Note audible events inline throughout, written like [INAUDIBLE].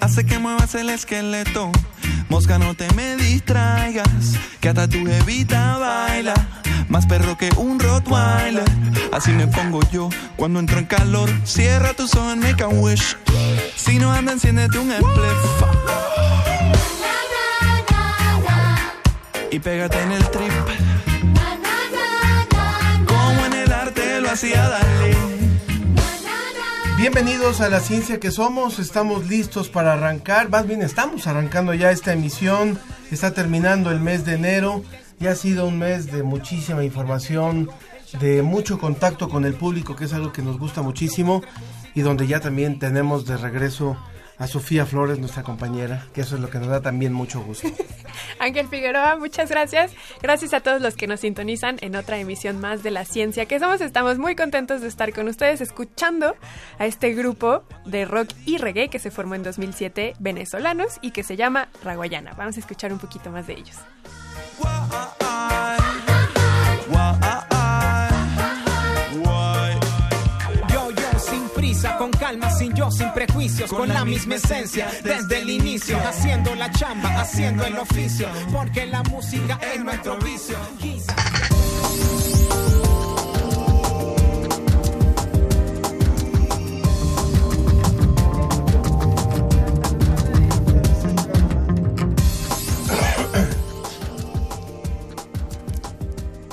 Hace que muevas el esqueleto. Mosca, no te me distraigas, que hasta tu evita baila. Más perro que un Rottweiler. Así me pongo yo cuando entro en calor. Cierra tus ojos, make a wish. Si no anda, enciéndete un spliff. Y pégate en el trip. Como en el arte lo hacía Dalí. Bienvenidos a la ciencia que somos. Estamos listos para arrancar. Más bien estamos arrancando ya esta emisión. Está terminando el mes de enero. Ya ha sido un mes de muchísima información, de mucho contacto con el público, que es algo que nos gusta muchísimo. Y donde ya también tenemos de regreso a Sofía Flores, nuestra compañera, que eso es lo que nos da también mucho gusto. [LAUGHS] Ángel Figueroa, muchas gracias. Gracias a todos los que nos sintonizan en otra emisión más de La Ciencia que Somos. Estamos muy contentos de estar con ustedes escuchando a este grupo de rock y reggae que se formó en 2007, venezolanos, y que se llama Raguayana. Vamos a escuchar un poquito más de ellos. Con calma, sin yo, sin prejuicios, con, la misma esencia, desde el inicio, haciendo la chamba, haciendo el oficio, porque la música es nuestro vicio.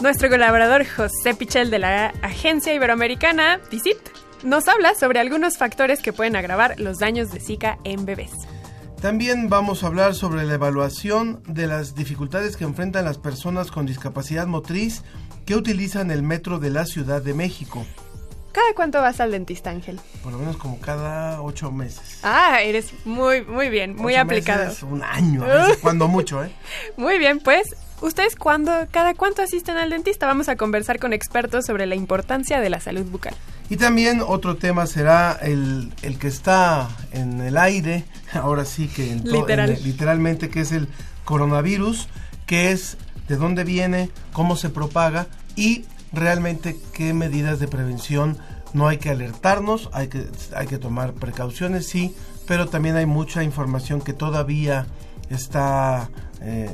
Nuestro colaborador José Pichel de la agencia iberoamericana DICIT nos habla sobre algunos factores que pueden agravar los daños de Zika en bebés. También vamos a hablar sobre la evaluación de las dificultades que enfrentan las personas con discapacidad motriz que utilizan el metro de la Ciudad de México, ¿Cada cuánto vas al dentista, Ángel? por lo menos como cada ocho meses. Ah, eres muy, muy bien, muy Ocho aplicado. meses, un año, a veces, [LAUGHS] cuando mucho, ¿eh? Muy bien, pues, ¿ustedes cuándo, cada cuánto asisten al dentista? Vamos a conversar con expertos sobre la importancia de la salud bucal. Y también otro tema será el, el que está en el aire, [LAUGHS] ahora sí que en Literal. literalmente, que es el coronavirus, que es de dónde viene, cómo se propaga y realmente qué medidas de prevención no hay que alertarnos, hay que, hay que tomar precauciones, sí, pero también hay mucha información que todavía está eh,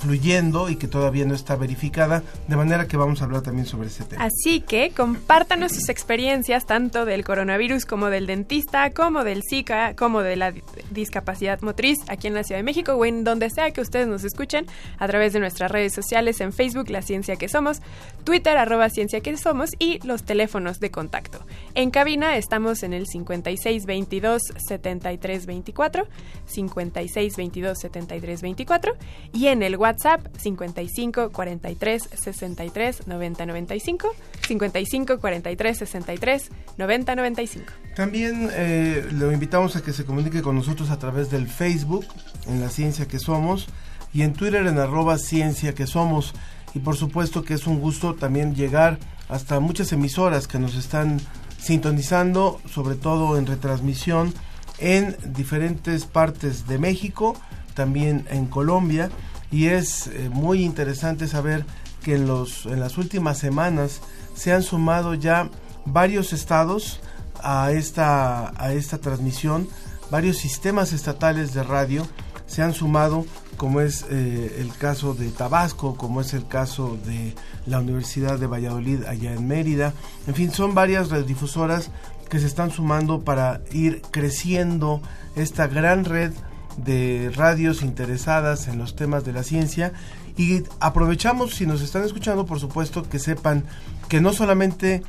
fluyendo y que todavía no está verificada, de manera que vamos a hablar también sobre este tema. Así que compártanos sus experiencias tanto del coronavirus como del dentista, como del Zika, como de la di- discapacidad motriz aquí en la Ciudad de México o en donde sea que ustedes nos escuchen a través de nuestras redes sociales en Facebook La Ciencia que Somos, Twitter arroba Ciencia que Somos y los teléfonos de contacto. En cabina estamos en el 5622 7324, 5622 7324 y en el WhatsApp 55 43 63 90 95, 55 43 63 90 95. También eh, lo invitamos a que se comunique con nosotros a través del Facebook, en la ciencia que somos, y en Twitter en arroba ciencia que somos. Y por supuesto que es un gusto también llegar hasta muchas emisoras que nos están sintonizando, sobre todo en retransmisión, en diferentes partes de México, también en Colombia. Y es eh, muy interesante saber que en, los, en las últimas semanas se han sumado ya varios estados a esta, a esta transmisión, varios sistemas estatales de radio se han sumado, como es eh, el caso de Tabasco, como es el caso de la Universidad de Valladolid allá en Mérida. En fin, son varias radiodifusoras que se están sumando para ir creciendo esta gran red de radios interesadas en los temas de la ciencia y aprovechamos si nos están escuchando por supuesto que sepan que no solamente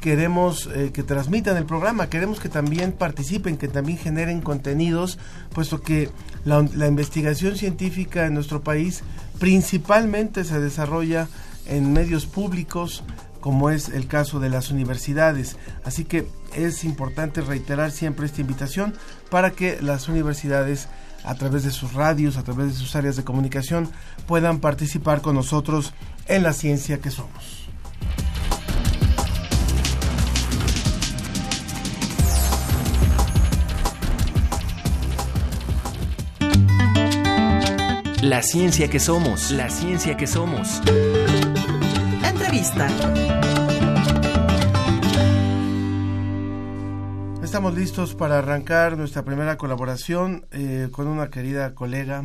queremos eh, que transmitan el programa, queremos que también participen, que también generen contenidos, puesto que la, la investigación científica en nuestro país principalmente se desarrolla en medios públicos, como es el caso de las universidades. Así que es importante reiterar siempre esta invitación para que las universidades a través de sus radios, a través de sus áreas de comunicación, puedan participar con nosotros en la ciencia que somos. La ciencia que somos, la ciencia que somos. Entrevista. Estamos listos para arrancar nuestra primera colaboración eh, con una querida colega,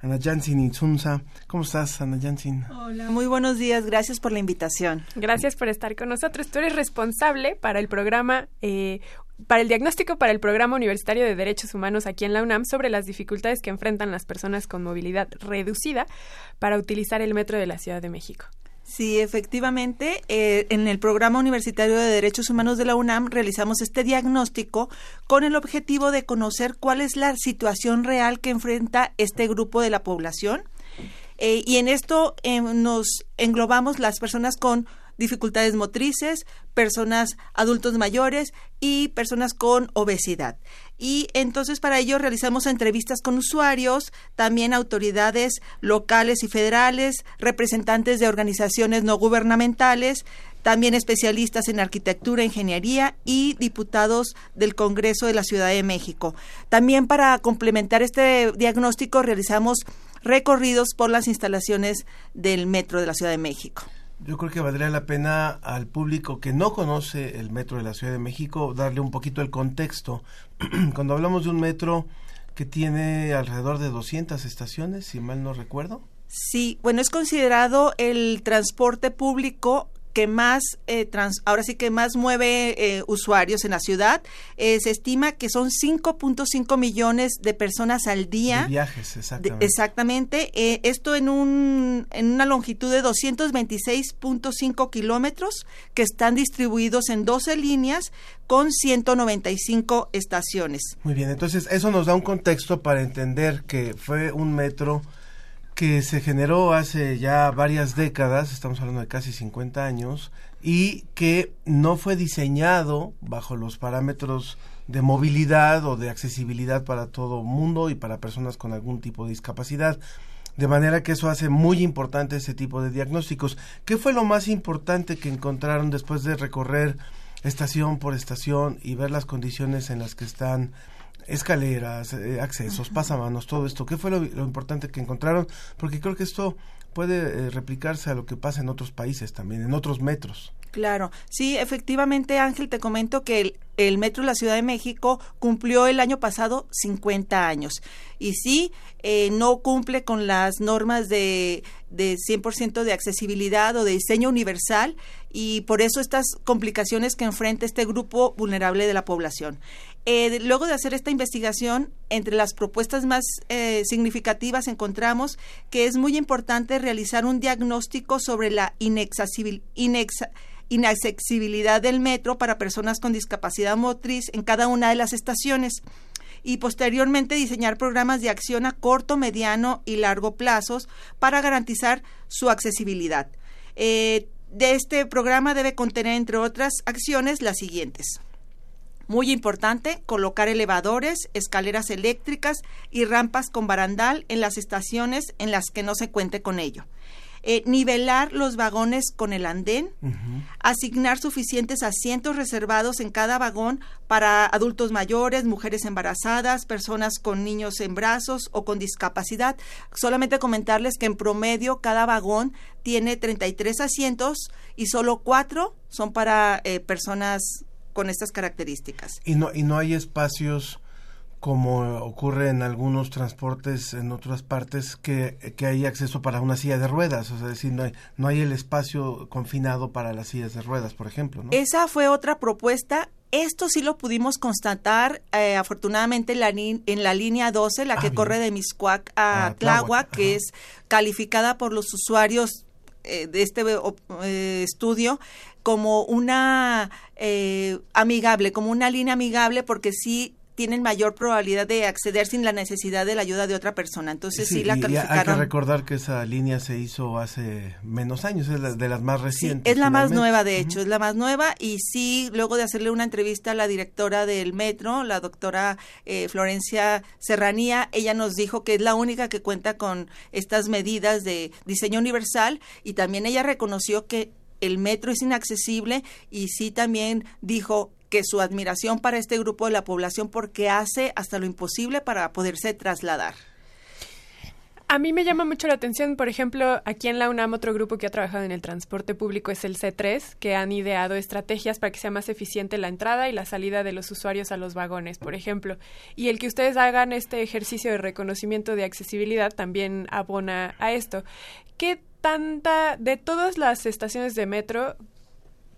Ana Jansin Insunza. ¿Cómo estás, Ana Jansin? Hola, muy buenos días. Gracias por la invitación. Gracias por estar con nosotros. Tú eres responsable para el programa eh, para el diagnóstico para el Programa Universitario de Derechos Humanos aquí en la UNAM sobre las dificultades que enfrentan las personas con movilidad reducida para utilizar el metro de la Ciudad de México. Sí, efectivamente, eh, en el Programa Universitario de Derechos Humanos de la UNAM realizamos este diagnóstico con el objetivo de conocer cuál es la situación real que enfrenta este grupo de la población. Eh, y en esto eh, nos englobamos las personas con dificultades motrices, personas adultos mayores y personas con obesidad. Y entonces para ello realizamos entrevistas con usuarios, también autoridades locales y federales, representantes de organizaciones no gubernamentales, también especialistas en arquitectura, ingeniería y diputados del Congreso de la Ciudad de México. También para complementar este diagnóstico realizamos recorridos por las instalaciones del Metro de la Ciudad de México. Yo creo que valdría la pena al público que no conoce el metro de la Ciudad de México darle un poquito el contexto. [CLEARS THROAT] Cuando hablamos de un metro que tiene alrededor de 200 estaciones, si mal no recuerdo. Sí, bueno, es considerado el transporte público que más, eh, ahora sí que más mueve eh, usuarios en la ciudad. Eh, se estima que son 5.5 millones de personas al día. De viajes, exactamente. exactamente. esto en, un, en una longitud de 226.5 kilómetros que están distribuidos en 12 líneas con 195 estaciones. Muy bien, entonces eso nos da un contexto para entender que fue un metro que se generó hace ya varias décadas, estamos hablando de casi 50 años, y que no fue diseñado bajo los parámetros de movilidad o de accesibilidad para todo mundo y para personas con algún tipo de discapacidad. De manera que eso hace muy importante ese tipo de diagnósticos. ¿Qué fue lo más importante que encontraron después de recorrer estación por estación y ver las condiciones en las que están escaleras, eh, accesos, pasamanos, todo esto. ¿Qué fue lo, importante que encontraron? Porque creo que esto puede eh, replicarse a lo que pasa en otros países también, en otros metros. Claro, sí, efectivamente, Ángel, te comento que el, el, Metro de la Ciudad de México cumplió el año pasado 50 años. Y sí, eh, no cumple con las normas de, de 100% de accesibilidad o de diseño universal y por eso estas complicaciones que enfrenta este grupo vulnerable de la población. Eh, luego de hacer esta investigación, entre las propuestas más eh, significativas encontramos que es muy importante realizar un diagnóstico sobre la inaccesibilidad del metro para personas con discapacidad motriz en cada una de las estaciones y posteriormente diseñar programas de acción a corto, mediano y largo plazos para garantizar su accesibilidad. Eh, de este programa debe contener, entre otras acciones, las siguientes. Muy importante, colocar elevadores, escaleras eléctricas y rampas con barandal en las estaciones en las que no se cuente con ello. Eh, nivelar los vagones con el andén, asignar suficientes asientos reservados en cada vagón para adultos mayores, mujeres embarazadas, personas con niños en brazos o con discapacidad. Solamente comentarles que en promedio cada vagón tiene 33 asientos y solo cuatro son para eh, personas con estas características. Y no, y no hay espacios como ocurre en algunos transportes en otras partes que, que hay acceso para una silla de ruedas, o sea, decir, no hay, no hay el espacio confinado para las sillas de ruedas, por ejemplo. Esa fue otra propuesta. Esto sí lo pudimos constatar, eh, afortunadamente, en la, en la línea 12, la ah, que corre de Miscuac a ah, Tláhuac, que es calificada por los usuarios eh, de este eh, estudio como una eh, amigable, como una línea amigable, porque sí tienen mayor probabilidad de acceder sin la necesidad de la ayuda de otra persona. Entonces sí, la calificaron. Hay que recordar que esa línea se hizo hace menos años, es la- de las más recientes. es la más nueva, de hecho, es la más nueva. Y sí, luego de hacerle una entrevista a la directora del metro, la doctora eh, Florencia Serranía, ella nos dijo que es la única que cuenta con estas medidas de diseño universal y también ella reconoció que el metro es inaccesible y sí también dijo que su admiración para este grupo de la población porque hace hasta lo imposible para poderse trasladar. A mí me llama mucho la atención, por ejemplo, aquí en la UNAM otro grupo que ha trabajado en el transporte público es el C3, que han ideado estrategias para que sea más eficiente la entrada y la salida de los usuarios a los vagones, por ejemplo. Y el que ustedes hagan este ejercicio de reconocimiento de accesibilidad también abona a esto. ¿Qué tanta, de todas las estaciones de metro,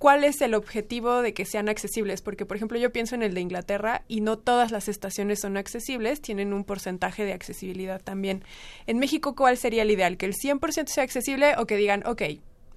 ¿Cuál es el objetivo de que sean accesibles? Porque, por ejemplo, yo pienso en el de Inglaterra y no todas las estaciones son accesibles, tienen un porcentaje de accesibilidad también. En México, ¿cuál sería el ideal? ¿Que el 100% sea accesible o que digan, ok,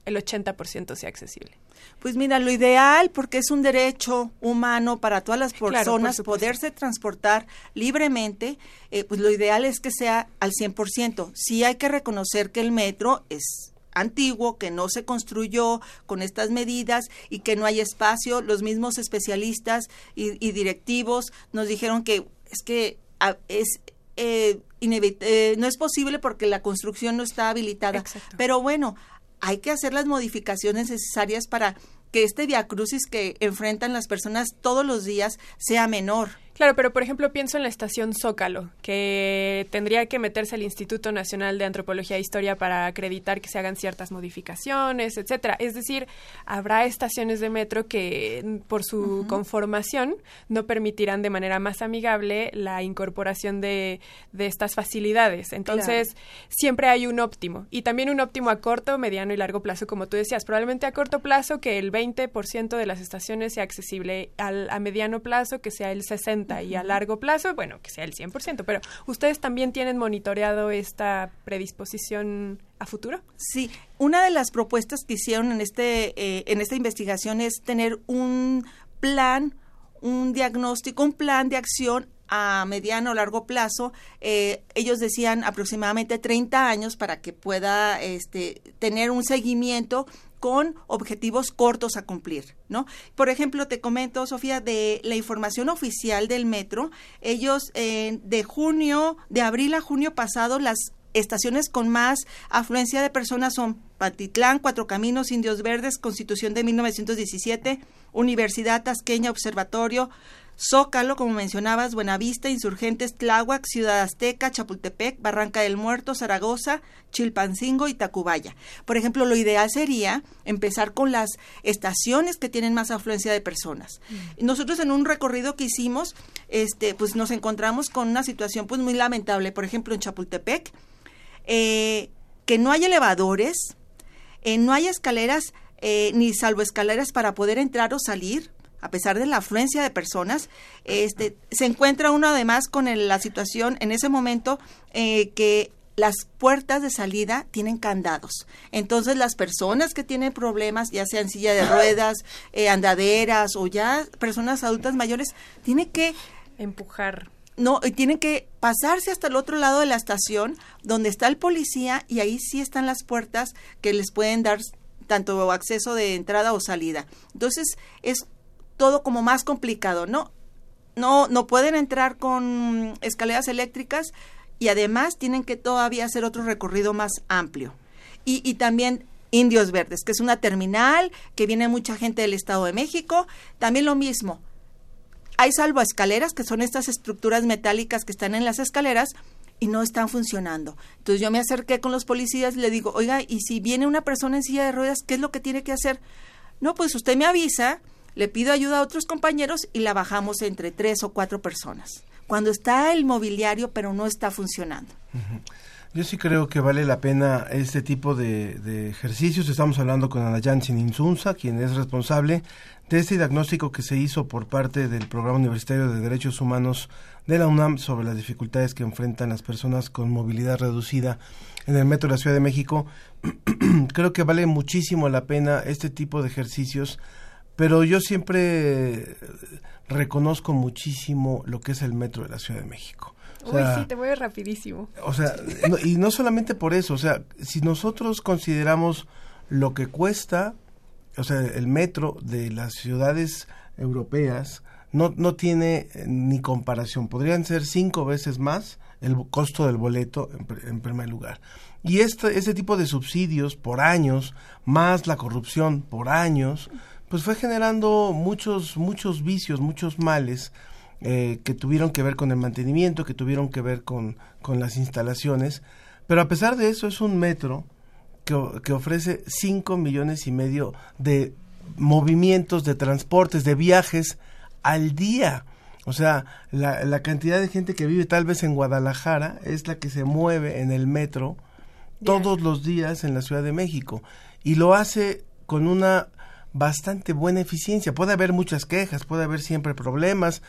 el 80% sea accesible? Pues mira, lo ideal, porque es un derecho humano para todas las personas poderse transportar libremente, eh, pues lo ideal es que sea al 100%. Sí hay que reconocer que el metro es antiguo, que no se construyó con estas medidas y que no hay espacio. Los mismos especialistas y, y directivos nos dijeron que es que ah, es eh, eh, no es posible porque la construcción no está habilitada. Exacto. Pero bueno, hay que hacer las modificaciones necesarias para que este viacrucis que enfrentan las personas todos los días sea menor. Claro, pero por ejemplo pienso en la estación Zócalo, que tendría que meterse al Instituto Nacional de Antropología e Historia para acreditar que se hagan ciertas modificaciones, etcétera. Es decir, habrá estaciones de metro que por su conformación no permitirán de manera más amigable la incorporación de, de estas facilidades. Entonces, siempre hay un óptimo y también un óptimo a corto, mediano y largo plazo, como tú decías. Probablemente a corto plazo que el 20% de las estaciones sea accesible, al, a mediano plazo que sea el 60% y a largo plazo, bueno, que sea el 100%. Pero ustedes también tienen monitoreado esta predisposición a futuro. Sí, una de las propuestas que hicieron en este eh, en esta investigación es tener un plan, un diagnóstico, un plan de acción a mediano o largo plazo. Eh, ellos decían aproximadamente 30 años para que pueda este, tener un seguimiento con objetivos cortos a cumplir, ¿no? Por ejemplo, te comento, Sofía, de la información oficial del metro, ellos eh, de junio, de abril a junio pasado, las estaciones con más afluencia de personas son Patitlán, Cuatro Caminos, Indios Verdes, Constitución de 1917, Universidad Tasqueña, Observatorio, Zócalo, como mencionabas, Buenavista, Insurgentes, Tláhuac, Ciudad Azteca, Chapultepec, Barranca del Muerto, Zaragoza, Chilpancingo y Tacubaya. Por ejemplo, lo ideal sería empezar con las estaciones que tienen más afluencia de personas. Nosotros en un recorrido que hicimos, este, pues nos encontramos con una situación pues muy lamentable. Por ejemplo, en Chapultepec, eh, que no hay elevadores, eh, no hay escaleras eh, ni salvo escaleras para poder entrar o salir a pesar de la afluencia de personas, este, se encuentra uno además con el- la situación en ese momento eh, que las puertas de salida tienen candados. Entonces las personas que tienen problemas, ya sean silla de ruedas, eh, andaderas o ya personas adultas mayores, tienen que Empujar. no, tienen que pasarse hasta el otro lado de la estación, donde está el policía, y ahí sí están las puertas que les pueden dar tanto acceso de entrada o salida. Entonces, es todo como más complicado, ¿no? No, no pueden entrar con escaleras eléctricas y además tienen que todavía hacer otro recorrido más amplio. Y, y también Indios Verdes, que es una terminal, que viene mucha gente del Estado de México. También lo mismo, hay salvoescaleras, que son estas estructuras metálicas que están en las escaleras y no están funcionando. Entonces yo me acerqué con los policías y le digo, oiga, y si viene una persona en silla de ruedas, ¿qué es lo que tiene que hacer? No, pues usted me avisa, le pido ayuda a otros compañeros y la bajamos entre tres o cuatro personas. Cuando está el mobiliario, pero no está funcionando. Yo sí creo que vale la pena este tipo de, ejercicios. Estamos hablando con Ana Jansin Insunza, quien es responsable de este diagnóstico que se hizo por parte del Programa Universitario de Derechos Humanos de la UNAM sobre las dificultades que enfrentan las personas con movilidad reducida en el metro de la Ciudad de México. [CLEARS THROAT] creo que vale muchísimo la pena este tipo de ejercicios pero yo siempre reconozco muchísimo lo que es el metro de la Ciudad de México. Uy, sí, te mueves rapidísimo. O sea, y no solamente por eso, o sea, si nosotros consideramos lo que cuesta, o sea, el metro de las ciudades europeas, no, no tiene eh, ni comparación. Podrían ser cinco veces más el costo del boleto en, primer lugar. Y este, este tipo de subsidios por años, más la corrupción por años, pues fue generando muchos, muchos vicios, muchos males eh, que tuvieron que ver con el mantenimiento, que tuvieron que ver con, con las instalaciones. Pero a pesar de eso es un metro que, que ofrece 5 millones y medio de movimientos, de transportes, de viajes al día. O sea, la, la, cantidad de gente que vive tal vez en Guadalajara es la que se mueve en el metro todos los días en la Ciudad de México. Y lo hace con una bastante buena eficiencia. Puede haber muchas quejas, puede haber siempre problemas,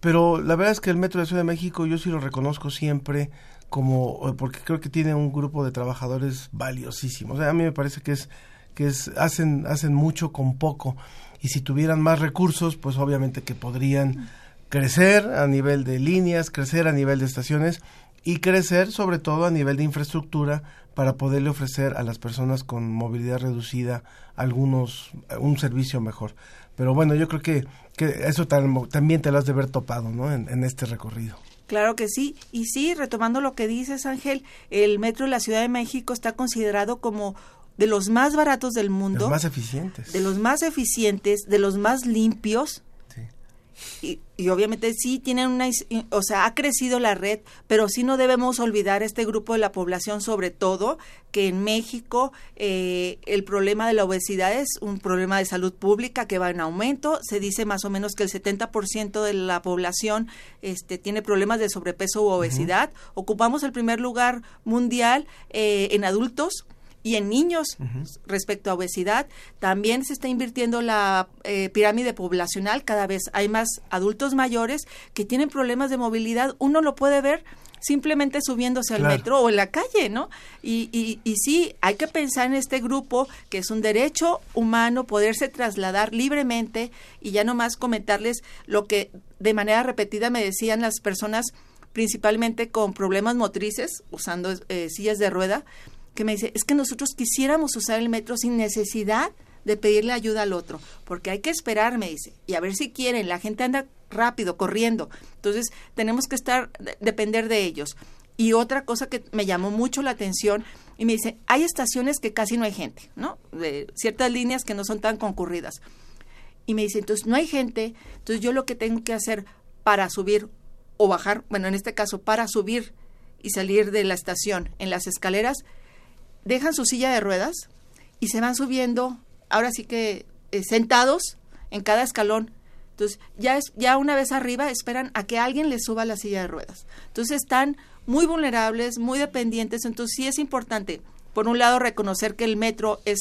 pero la verdad es que el metro de Ciudad de México yo sí lo reconozco siempre como porque creo que tiene un grupo de trabajadores valiosísimos. O sea, a mí me parece que es que es hacen hacen mucho con poco y si tuvieran más recursos, pues obviamente que podrían crecer a nivel de líneas, crecer a nivel de estaciones y crecer sobre todo a nivel de infraestructura para poderle ofrecer a las personas con movilidad reducida algunos un servicio mejor. Pero bueno, yo creo que, que eso también te lo has de haber topado ¿no? en, este recorrido. Claro que sí. Y sí, retomando lo que dices, Ángel, el metro de la Ciudad de México está considerado como de los más baratos del mundo. De los más eficientes. De los más eficientes, de los más limpios. Y, obviamente sí tienen una, o sea, ha crecido la red, pero sí no debemos olvidar este grupo de la población, sobre todo que en México eh, el problema de la obesidad es un problema de salud pública que va en aumento. Se dice más o menos que el 70% de la población este, tiene problemas de sobrepeso u obesidad. Ocupamos el primer lugar mundial eh, en adultos y en niños respecto a obesidad. También se está invirtiendo la eh, pirámide poblacional, cada vez hay más adultos mayores que tienen problemas de movilidad. Uno lo puede ver simplemente subiéndose al metro o en la calle, ¿no? Y, y, y, sí, hay que pensar en este grupo que es un derecho humano poderse trasladar libremente y ya nomás comentarles lo que de manera repetida me decían las personas principalmente con problemas motrices, usando eh, sillas de rueda, me dice, es que nosotros quisiéramos usar el metro sin necesidad de pedirle ayuda al otro, porque hay que esperar, me dice, y a ver si quieren, la gente anda rápido, corriendo, entonces tenemos que estar, depender de ellos. Y otra cosa que me llamó mucho la atención, y me dice, hay estaciones que casi no hay gente, ¿no? De ciertas líneas que no son tan concurridas. Y me dice, entonces no hay gente, entonces yo lo que tengo que hacer para subir o bajar, bueno, en este caso, para subir y salir de la estación en las escaleras, dejan su silla de ruedas y se van subiendo, ahora sí que eh, sentados en cada escalón. Entonces, ya, es, ya una vez arriba esperan a que alguien les suba la silla de ruedas. Entonces, están muy vulnerables, muy dependientes. Entonces, sí es importante, por un lado, reconocer que el metro es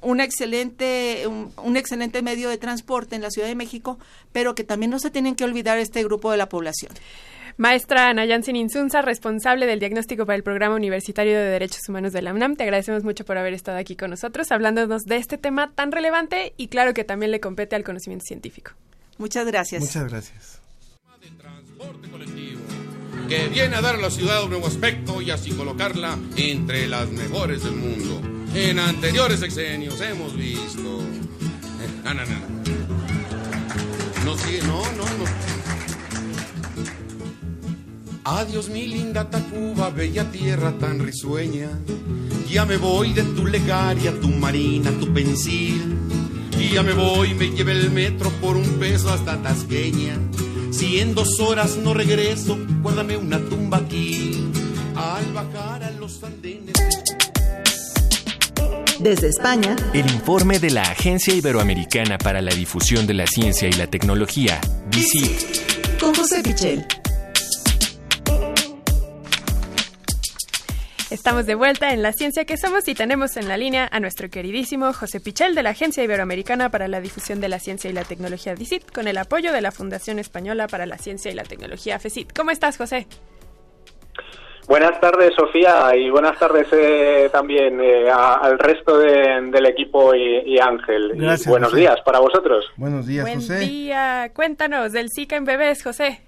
un excelente, un, excelente medio de transporte en la Ciudad de México, pero que también no se tienen que olvidar este grupo de la población. Maestra Ana Jansin Insunza, responsable del diagnóstico para el Programa Universitario de Derechos Humanos de la UNAM, te agradecemos mucho por haber estado aquí con nosotros hablándonos de este tema tan relevante y claro que también le compete al conocimiento científico. Muchas gracias. Muchas gracias. Que viene a dar a la ciudad un nuevo aspecto y así colocarla entre las mejores del mundo. En anteriores sexenios hemos visto. [LAUGHS] No, no, no. No, no, no, no. Adiós mi linda Tacuba, bella tierra tan risueña. Ya me voy de tu legaria, tu marina, tu pensil. Y ya me voy, me lleve el metro por un peso hasta Tasqueña. Si en dos horas no regreso, guárdame una tumba aquí. Al bajar a los andenes. Desde España, el informe de la Agencia Iberoamericana para la Difusión de la Ciencia y la Tecnología, DICIT. Con José Pichel. Estamos de vuelta en La Ciencia que Somos y tenemos en la línea a nuestro queridísimo José Pichel de la Agencia Iberoamericana para la Difusión de la Ciencia y la Tecnología DICIT con el apoyo de la Fundación Española para la Ciencia y la Tecnología FECIT. ¿Cómo estás, José? Buenas tardes, Sofía, y buenas tardes eh, también eh, a- al resto de- del equipo y, y Ángel. Y Gracias, buenos José. días para vosotros. Buenos días, Buen José. día. Cuéntanos del Zika en bebés, José.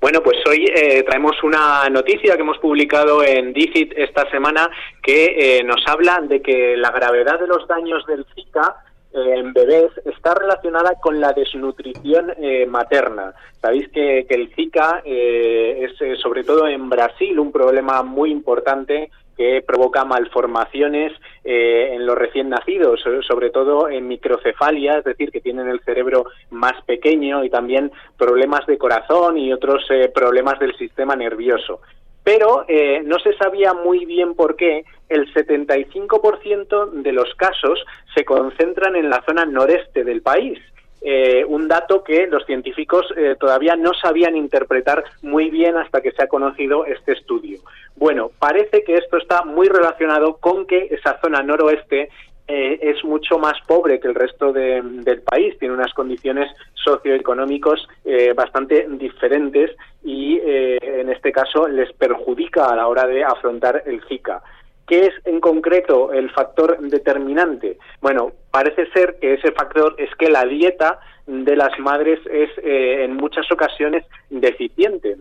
Bueno, pues hoy eh, traemos una noticia que hemos publicado en DICIT esta semana que eh, nos habla de que la gravedad de los daños del Zika en bebés está relacionada con la desnutrición eh, materna. Sabéis que, que el Zika eh, es, eh, sobre todo en Brasil, un problema muy importante que provoca malformaciones eh, en los recién nacidos, so- sobre todo en microcefalia, es decir, que tienen el cerebro más pequeño y también problemas de corazón y otros eh, problemas del sistema nervioso. Pero eh, no se sabía muy bien por qué el 75% de los casos se concentran en la zona noreste del país. Eh, un dato que los científicos eh, todavía no sabían interpretar muy bien hasta que se ha conocido este estudio. Bueno, parece que esto está muy relacionado con que esa zona noroeste eh, es mucho más pobre que el resto de- del país, tiene unas condiciones socioeconómicos eh, bastante diferentes y en este caso les perjudica a la hora de afrontar el Zika. ¿Qué es en concreto el factor determinante? Bueno, parece ser que ese factor es que la dieta de las madres es eh, en muchas ocasiones deficiente.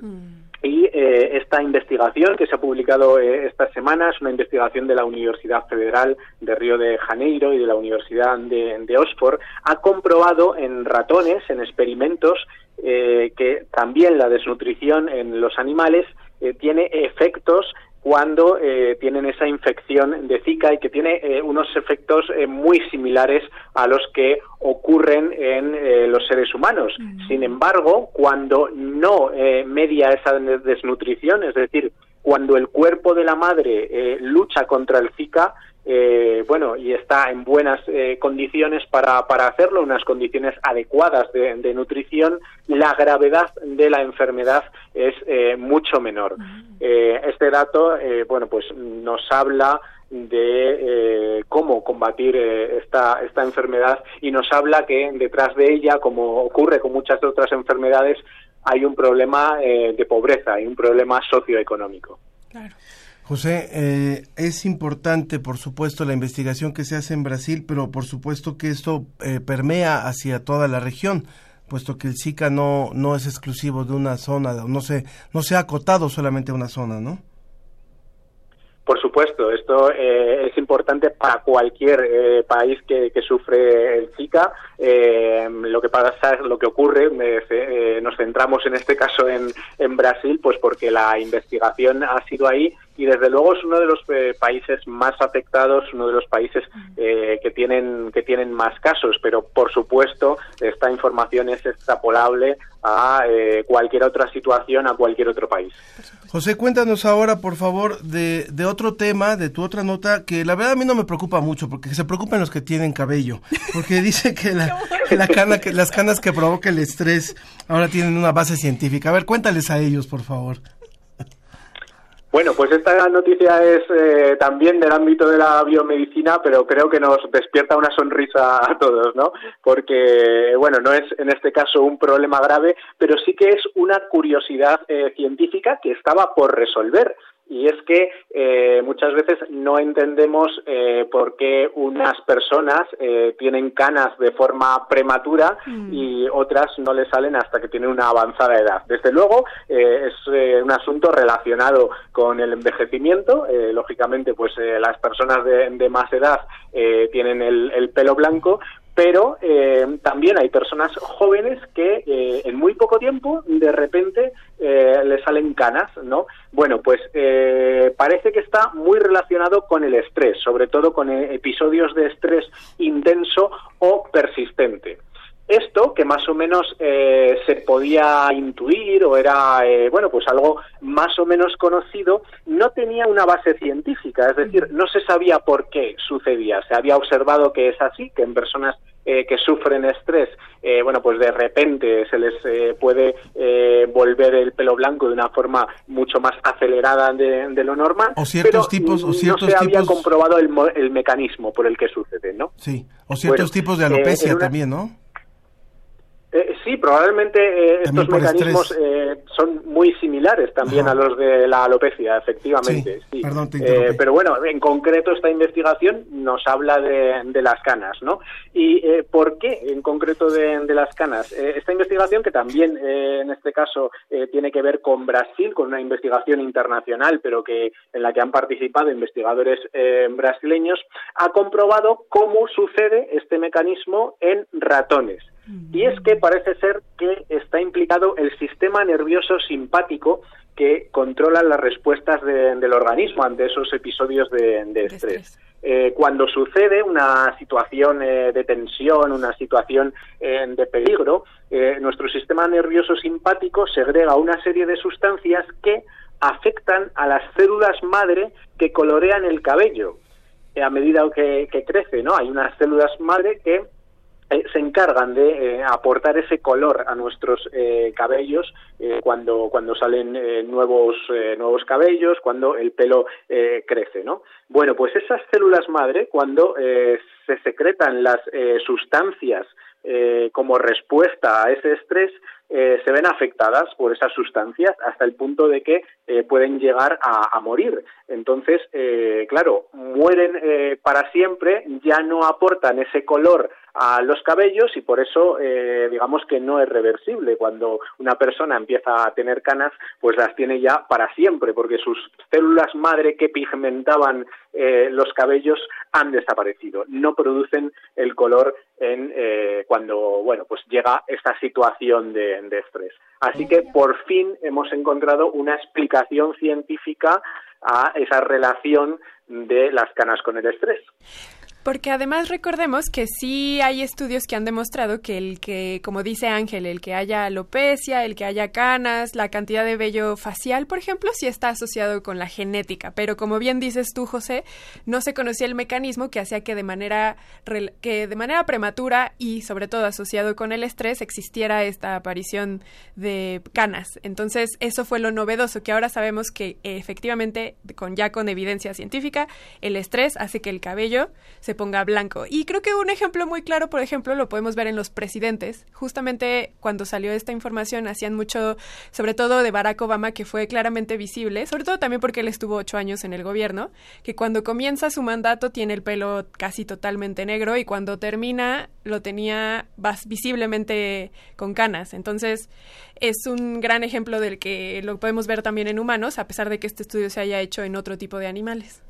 Y eh, esta investigación que se ha publicado eh, esta semana es una investigación de la Universidad Federal de Río de Janeiro y de la Universidad de, de Oxford. Ha comprobado en ratones, en experimentos, eh, que también la desnutrición en los animales eh, tiene efectos cuando eh, tienen esa infección de Zika y que tiene eh, unos efectos eh, muy similares a los que ocurren en eh, los seres humanos. Sin embargo, cuando no eh, media esa desnutrición, es decir, cuando el cuerpo de la madre lucha contra el Zika, eh, bueno, y está en buenas eh, condiciones para, para hacerlo, unas condiciones adecuadas de, de nutrición, la gravedad de la enfermedad es eh, mucho menor. Eh, este dato, eh, bueno, pues nos habla de eh, cómo combatir eh, esta, esta enfermedad y nos habla que detrás de ella, como ocurre con muchas otras enfermedades, hay un problema eh, de pobreza, hay un problema socioeconómico. José, eh, es importante, por supuesto, la investigación que se hace en Brasil, pero por supuesto que esto eh, permea hacia toda la región, puesto que el Zika no, no es exclusivo de una zona, no se, no se ha acotado solamente a una zona, ¿no? Por supuesto, esto eh, es importante para cualquier eh, país que, que sufre el Zika. Eh, lo que pasa, lo que ocurre, eh, nos centramos en este caso en, en Brasil, pues porque la investigación ha sido ahí y desde luego es uno de los eh, países más afectados, uno de los países eh, que tienen que tienen más casos. Pero por supuesto, esta información es extrapolable a eh, cualquier otra situación, a cualquier otro país. José, cuéntanos ahora, por favor, de, de otro tema, de tu otra nota, que la verdad a mí no me preocupa mucho, porque se preocupan los que tienen cabello, porque dice que, la, [LAUGHS] que la cana, que las canas que provoca el estrés ahora tienen una base científica. A ver, cuéntales a ellos, por favor. Bueno, pues esta noticia es eh, también del ámbito de la biomedicina, pero creo que nos despierta una sonrisa a todos, ¿no? Porque, bueno, no es en este caso un problema grave, pero sí que es una curiosidad eh, científica que estaba por resolver. Y es que eh, muchas veces no entendemos eh, por qué unas personas eh, tienen canas de forma prematura y otras no le salen hasta que tienen una avanzada edad. Desde luego eh, es eh, un asunto relacionado con el envejecimiento. Eh, lógicamente, pues eh, las personas de, de más edad eh, tienen el, el pelo blanco, pero eh, también hay personas jóvenes que eh, en muy poco tiempo de repente eh, le salen canas, ¿no? Bueno, pues parece que está muy relacionado con el estrés, sobre todo con episodios de estrés intenso o persistente. Esto, que más o menos eh, se podía intuir o era, eh, bueno, pues algo más o menos conocido, no tenía una base científica, es decir, no se sabía por qué sucedía. Se había observado que es así, que en personas eh, que sufren estrés, eh, bueno, pues de repente se les eh, puede eh, volver el pelo blanco de una forma mucho más acelerada de, de lo normal. O ciertos pero tipos- o no ciertos se había comprobado el, el mecanismo por el que sucede, ¿no? Sí, o ciertos Bueno, tipos de eh, alopecia una- también, ¿no? Eh, Sí, probablemente eh, estos mecanismos eh, son muy similares también Ajá. a los de la alopecia, efectivamente. Sí, sí. perdón, te Eh, pero bueno, en concreto esta investigación nos habla de, de las canas, ¿no? ¿Y por qué en concreto de, de las canas? Esta investigación, que también en este caso tiene que ver con Brasil, con una investigación internacional, pero que en la que han participado investigadores brasileños, ha comprobado cómo sucede este mecanismo en ratones. Y es que parece ser que está implicado el sistema nervioso simpático que controla las respuestas de- del organismo ante esos episodios de, de estrés. Eh, cuando sucede una situación eh, de tensión, una situación eh, de peligro, nuestro sistema nervioso simpático segrega una serie de sustancias que afectan a las células madre que colorean el cabello a medida que, que crece, ¿no? Hay unas células madre que eh, se encargan de eh, aportar ese color a nuestros eh, cabellos eh, cuando cuando salen eh, nuevos nuevos cabellos cuando el pelo crece no bueno pues esas células madre cuando se secretan las sustancias como respuesta a ese estrés eh, se ven afectadas por esas sustancias hasta el punto de que eh, pueden llegar a, a morir. Entonces, eh, claro, mueren eh, para siempre, ya no aportan ese color a los cabellos y por eso eh, digamos que no es reversible. Cuando una persona empieza a tener canas, pues las tiene ya para siempre, porque sus células madre que pigmentaban los cabellos han desaparecido, no producen el color en cuando bueno pues llega esta situación de, de estrés. Así que por fin hemos encontrado una explicación científica a esa relación de las canas con el estrés. Porque además recordemos que sí hay estudios que han demostrado que el que, como dice Ángel, el que haya alopecia, el que haya canas, la cantidad de vello facial, por ejemplo, sí está asociado con la genética. Pero como bien dices tú, José, no se conocía el mecanismo que hacía que de manera que de manera prematura y sobre todo asociado con el estrés existiera esta aparición de canas. Entonces eso fue lo novedoso que ahora sabemos que efectivamente con ya con evidencia científica el estrés hace que el cabello se ponga blanco. Y creo que un ejemplo muy claro, por ejemplo, lo podemos ver en los presidentes. Justamente cuando salió esta información hacían mucho, sobre todo de Barack Obama, que fue claramente visible, sobre todo también porque él estuvo ocho años en el gobierno, que cuando comienza su mandato tiene el pelo casi totalmente negro y cuando termina lo tenía visiblemente con canas. Entonces es un gran ejemplo del que lo podemos ver también en humanos, a pesar de que este estudio se haya hecho en otro tipo de animales.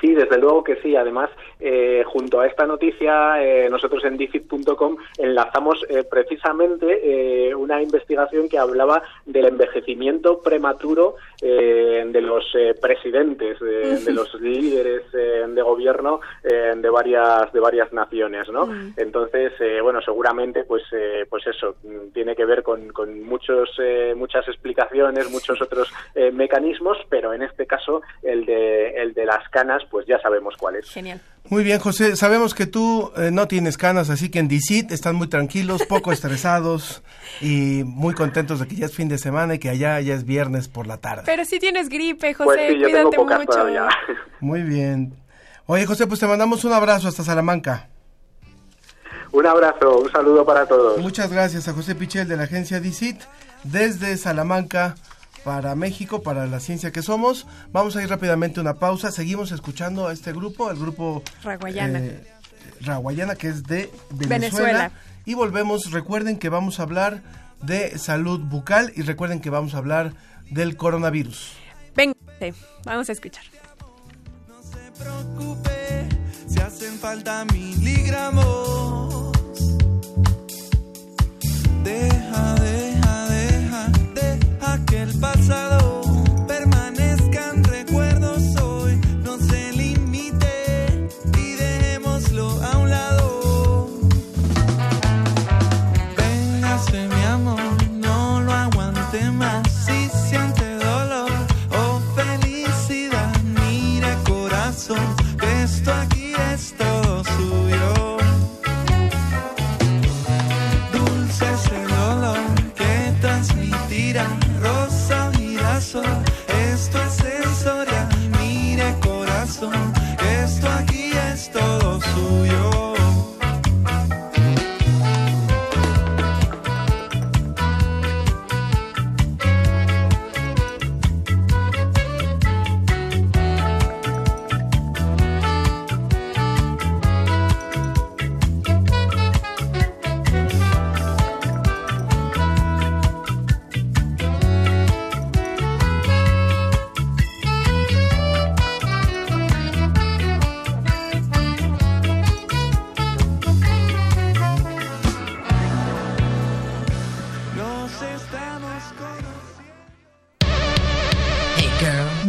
Sí, desde luego que sí. Además, eh, junto a esta noticia, eh, nosotros en difit.com enlazamos eh, precisamente eh, una investigación que hablaba del envejecimiento prematuro eh, de los eh, presidentes, de, de los líderes de gobierno de varias de varias naciones, ¿no? Entonces, eh, bueno, seguramente, pues, eh, pues eso mm, tiene que ver con, con muchos eh, muchas explicaciones, muchos otros eh, mecanismos, pero en este caso el de el de las canas, pues ya sabemos cuál es. Genial. Muy bien, José. Sabemos que tú eh, no tienes canas, así que en DICIT están muy tranquilos, poco [LAUGHS] estresados y muy contentos de que ya es fin de semana y que allá ya es viernes por la tarde. Pero si tienes gripe, José, Pues sí, yo tengo cuídate pocas mucho. todavía. [LAUGHS] Muy bien. Oye, José, pues te mandamos un abrazo hasta Salamanca. Un abrazo, un saludo para todos. Muchas gracias a José Pichel de la agencia DICIT desde Salamanca para México, para la ciencia que somos. Vamos a ir rápidamente a una pausa. Seguimos escuchando a este grupo, el grupo Raguayana. eh, Raguayana, que es de Venezuela. Venezuela. Y volvemos. Recuerden que vamos a hablar de salud bucal y recuerden que vamos a hablar del coronavirus. Venga, vamos a escuchar. preocupe si hacen falta miligramos. Deja, deja, pasado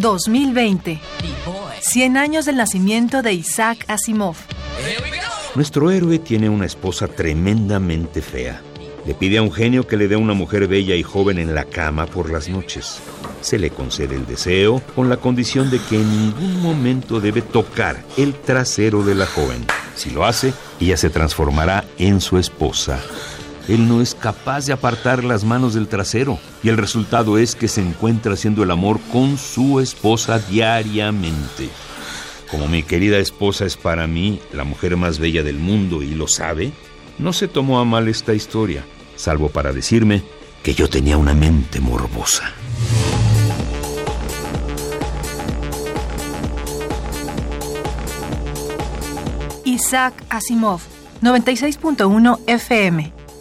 2020. 100 años del nacimiento de Isaac Asimov. Nuestro héroe tiene una esposa tremendamente fea. Le pide a un genio que le dé una mujer bella y joven en la cama por las noches. Se le concede el deseo con la condición de que en ningún momento debe tocar el trasero de la joven. Si lo hace, ella se transformará en su esposa. Él no es capaz de apartar las manos del trasero y el resultado es que se encuentra haciendo el amor con su esposa diariamente. Como mi querida esposa es para mí la mujer más bella del mundo y lo sabe, no se tomó a mal esta historia salvo para decirme que yo tenía una mente morbosa. Isaac Asimov, 96.1 FM,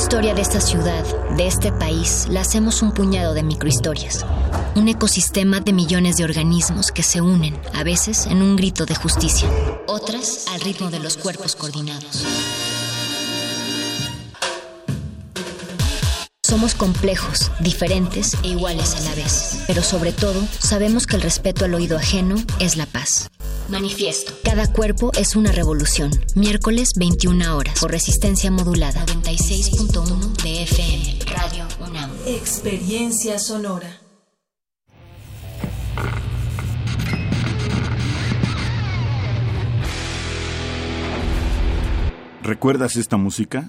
Historia de esta ciudad, de este país, la hacemos un puñado de microhistorias. Un ecosistema de millones de organismos que se unen, a veces en un grito de justicia, otras al ritmo de los cuerpos coordinados. Somos complejos, diferentes e iguales a la vez. Pero sobre todo, sabemos que el respeto al oído ajeno es la paz. Manifiesto. Cada cuerpo es una revolución. Miércoles 21 horas. Por resistencia modulada. 96.1 de FM. Radio UNAM. Experiencia sonora. ¿Recuerdas esta música?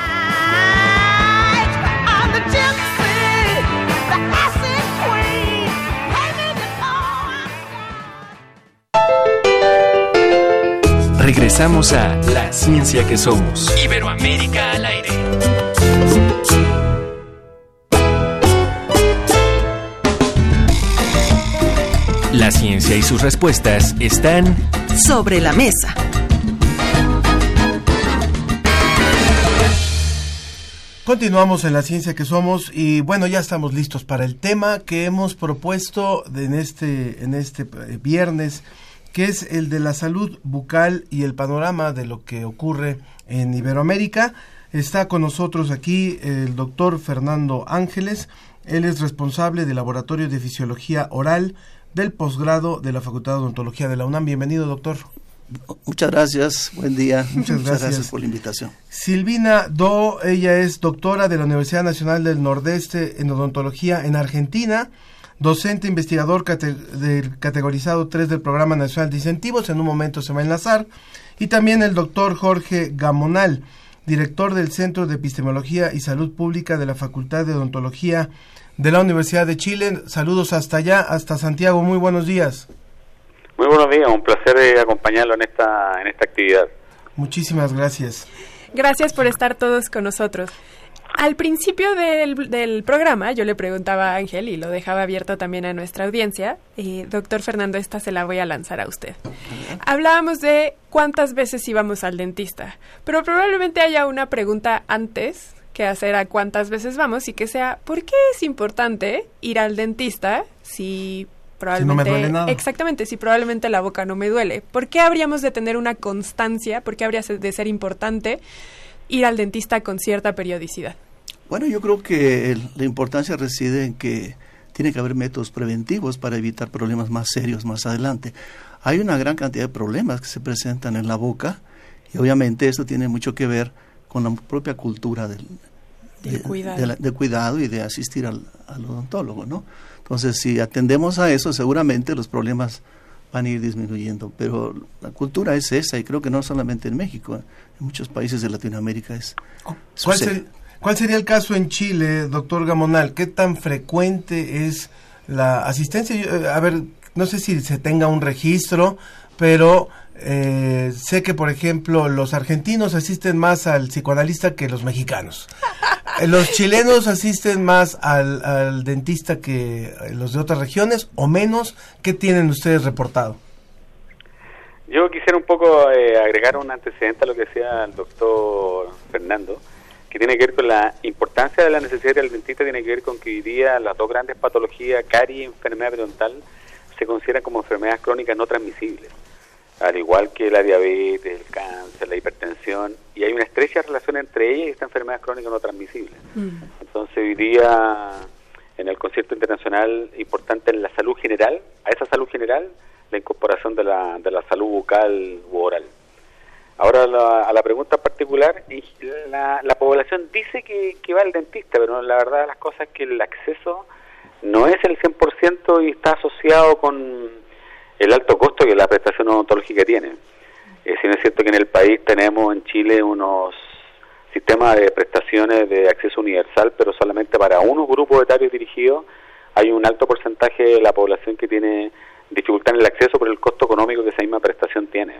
Regresamos a La Ciencia que Somos. Iberoamérica al aire. La ciencia y sus respuestas están sobre la mesa. Continuamos en la ciencia que somos y bueno, ya estamos listos para el tema que hemos propuesto en este, en este eh, viernes que es el de la salud bucal y el panorama de lo que ocurre en Iberoamérica. Está con nosotros aquí el doctor Fernando Ángeles. Él es responsable del Laboratorio de Fisiología Oral del posgrado de la Facultad de Odontología de la UNAM. Bienvenido, doctor. Muchas gracias, buen día. Muchas gracias. por la invitación. Silvina Do, ella es doctora de la Universidad Nacional del Nordeste en odontología en Argentina docente investigador del categorizado 3 del Programa Nacional de Incentivos, en un momento se va a enlazar, y también el doctor Jorge Gamonal, director del Centro de Epistemología y Salud Pública de la Facultad de Odontología de la Universidad de Chile. Saludos hasta allá, hasta Santiago, muy buenos días. Muy buenos días, un placer eh, acompañarlo en esta, en esta actividad. Muchísimas gracias. Gracias por estar todos con nosotros. Al principio del, del, programa yo le preguntaba a Ángel y lo dejaba abierto también a nuestra audiencia. Eh, doctor Fernando, esta se la voy a lanzar a usted. Hablábamos de cuántas veces íbamos al dentista, pero probablemente haya una pregunta antes que hacer a cuántas veces vamos y que sea, ¿por qué es importante ir al dentista si probablemente... Si no me duele nada. Exactamente, si probablemente la boca no me duele. ¿Por qué habríamos de tener una constancia? ¿Por qué habría de ser importante ir al dentista con cierta periodicidad? Bueno, yo creo que el, la importancia reside en que tiene que haber métodos preventivos para evitar problemas más serios más adelante. Hay una gran cantidad de problemas que se presentan en la boca y obviamente esto tiene mucho que ver con la propia cultura del, de, cuidado. De, la, de, cuidado. y de asistir al, al, odontólogo, ¿no? Entonces, si atendemos a eso, seguramente los problemas van a ir disminuyendo. Pero la cultura es esa y creo que no solamente en México, en muchos países de Latinoamérica es. ¿Cuál, ser, ¿Cuál sería el caso en Chile, doctor Gamonal? ¿Qué tan frecuente es la asistencia? A ver, no sé si se tenga un registro, pero eh, sé que, por ejemplo, los argentinos asisten más al psicoanalista que los mexicanos. los chilenos asisten más al, al, dentista que los de otras regiones o menos. ¿Qué tienen ustedes reportado? Yo quisiera un poco eh, agregar un antecedente a lo que decía el doctor Fernando, que tiene que ver con la importancia de la necesidad del dentista, tiene que ver con que hoy día las dos grandes patologías, caries y enfermedad periodontal, se consideran como enfermedades crónicas no transmisibles al igual que la diabetes, el cáncer, la hipertensión, y hay una estrecha relación entre ellas y estas enfermedades crónicas no transmisibles. Mm. Entonces, hoy día, en el concierto internacional importante en la salud general, a esa salud general, la incorporación de la, de la salud bucal u oral. Ahora, la, a la pregunta particular, la, la población dice que, que va al dentista, pero la verdad las cosas es que el acceso no es el 100% y está asociado con el alto costo que la prestación odontológica tiene. Eh, si no es cierto que en el país tenemos en Chile unos sistemas de prestaciones de acceso universal, pero solamente para unos grupos etarios dirigidos hay un alto porcentaje de la población que tiene dificultad en el acceso por el costo económico que esa misma prestación tiene.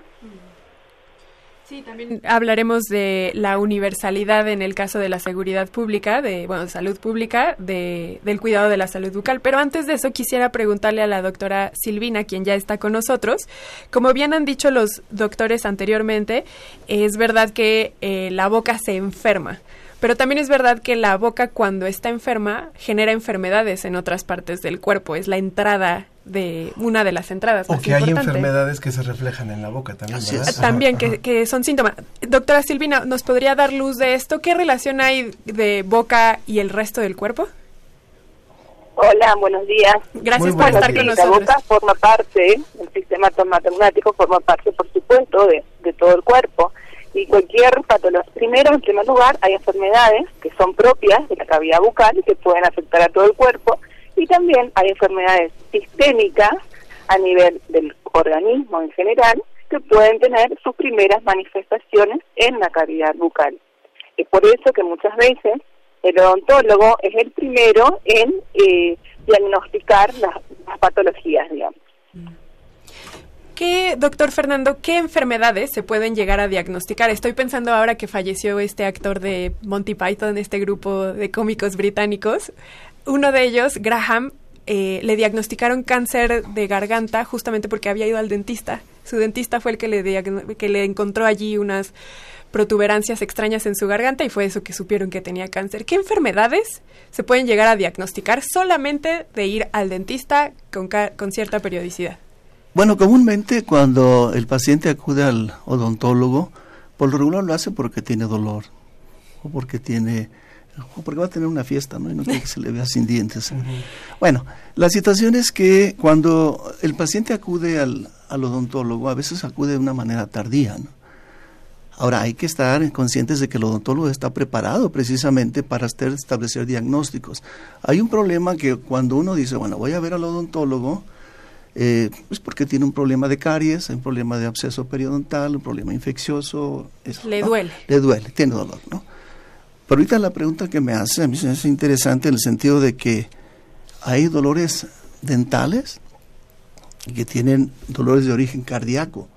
Sí, también hablaremos de la universalidad en el caso de la seguridad pública, de bueno, salud pública, de, del cuidado de la salud bucal. Pero antes de eso quisiera preguntarle a la doctora Silvina, quien ya está con nosotros. Como bien han dicho los doctores anteriormente, es verdad que eh, la boca se enferma. Pero también es verdad que la boca cuando está enferma genera enfermedades en otras partes del cuerpo. Es la entrada de una de las entradas. O más que hay enfermedades que se reflejan en la boca también. ¿verdad? También, que, que, son síntomas. Doctora Silvina, ¿nos podría dar luz de esto? ¿Qué relación hay de boca y el resto del cuerpo? Hola, buenos días. Gracias por estar con La nosotros. boca forma parte, el sistema tomatognático forma parte, por supuesto, de, de todo el cuerpo. Y cualquier patología, primero, en primer lugar, hay enfermedades que son propias de la cavidad bucal y que pueden afectar a todo el cuerpo. Y también hay enfermedades sistémicas a nivel del organismo en general que pueden tener sus primeras manifestaciones en la cavidad bucal. Es por eso que muchas veces el odontólogo es el primero en eh, diagnosticar las, las patologías, digamos. ¿Qué, doctor Fernando, qué enfermedades se pueden llegar a diagnosticar? Estoy pensando ahora que falleció este actor de Monty Python, este grupo de cómicos británicos. Uno de ellos, Graham, eh, le diagnosticaron cáncer de garganta justamente porque había ido al dentista. Su dentista fue el que le, que le encontró allí unas protuberancias extrañas en su garganta y fue eso que supieron que tenía cáncer. ¿Qué enfermedades se pueden llegar a diagnosticar solamente de ir al dentista con, con cierta periodicidad? Bueno, comúnmente cuando el paciente acude al odontólogo, por lo regular lo hace porque tiene dolor o porque tiene porque va a tener una fiesta, ¿no? Y no quiere que se le vea sin dientes. -huh. Bueno, la situación es que cuando el paciente acude al, al, odontólogo, a veces acude de una manera tardía, ¿no? Ahora, hay que estar conscientes de que el odontólogo está preparado precisamente para establecer diagnósticos. Hay un problema que cuando uno dice, bueno, voy a ver al odontólogo, eh, pues porque tiene un problema de caries, un problema de absceso periodontal, un problema infeccioso. Eso, le ¿no? duele. Le duele, tiene dolor, ¿no? Pero ahorita la pregunta que me hace a mí es interesante en el sentido de que hay dolores dentales que tienen dolores de origen cardíaco.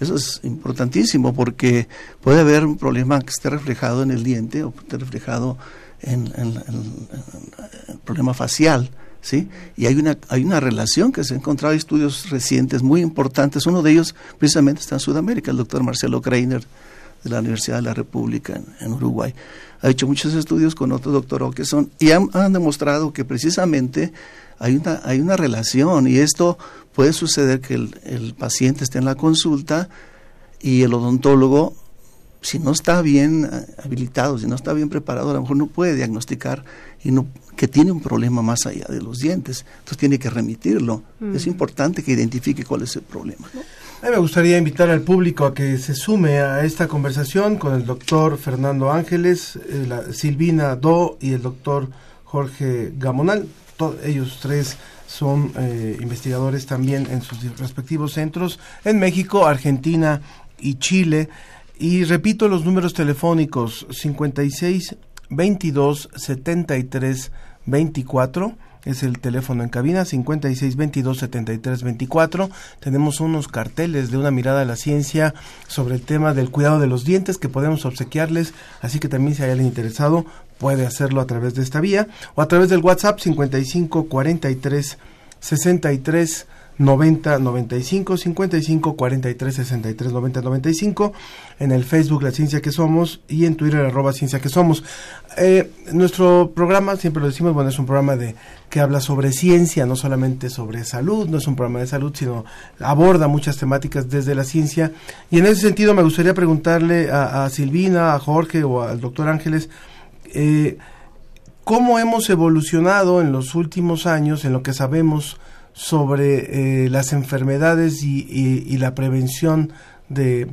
Eso es importantísimo porque puede haber un problema que esté reflejado en el diente o esté reflejado en, el problema facial. ¿Sí? Y hay una, hay una relación que se ha encontrado en estudios recientes muy importantes. Uno de ellos precisamente está en Sudamérica, el doctor Marcelo Kreiner de la Universidad de la República en, Uruguay. Ha hecho muchos estudios con otro doctor Okeson y han, han, demostrado que precisamente hay una, hay una relación y esto puede suceder que el, el paciente esté en la consulta y el odontólogo si no está bien eh, habilitado, si no está bien preparado, a lo mejor no puede diagnosticar y no, que tiene un problema más allá de los dientes. Entonces tiene que remitirlo. Es importante que identifique cuál es el problema. Me gustaría invitar al público a que se sume a esta conversación con el doctor Fernando Ángeles, eh, la Silvina Do y el doctor Jorge Gamonal. ellos tres son eh, investigadores también en sus respectivos centros en México, Argentina y Chile. Y repito los números telefónicos 56 22 73 24 es el teléfono en cabina 56 22 73 24 tenemos unos carteles de una mirada a la ciencia sobre el tema del cuidado de los dientes que podemos obsequiarles así que también si hay alguien interesado puede hacerlo a través de esta vía o a través del WhatsApp 55 43 63 90 95 55 43 63 90 95 en el Facebook La Ciencia que Somos y en Twitter arroba Ciencia que Somos. Eh, nuestro programa, siempre lo decimos, bueno, es un programa de que habla sobre ciencia, no solamente sobre salud, no es un programa de salud, sino aborda muchas temáticas desde la ciencia. Y en ese sentido me gustaría preguntarle a, Silvina, a Jorge o al doctor Ángeles, eh, ¿cómo hemos evolucionado en los últimos años en lo que sabemos sobre eh, las enfermedades y, la prevención de,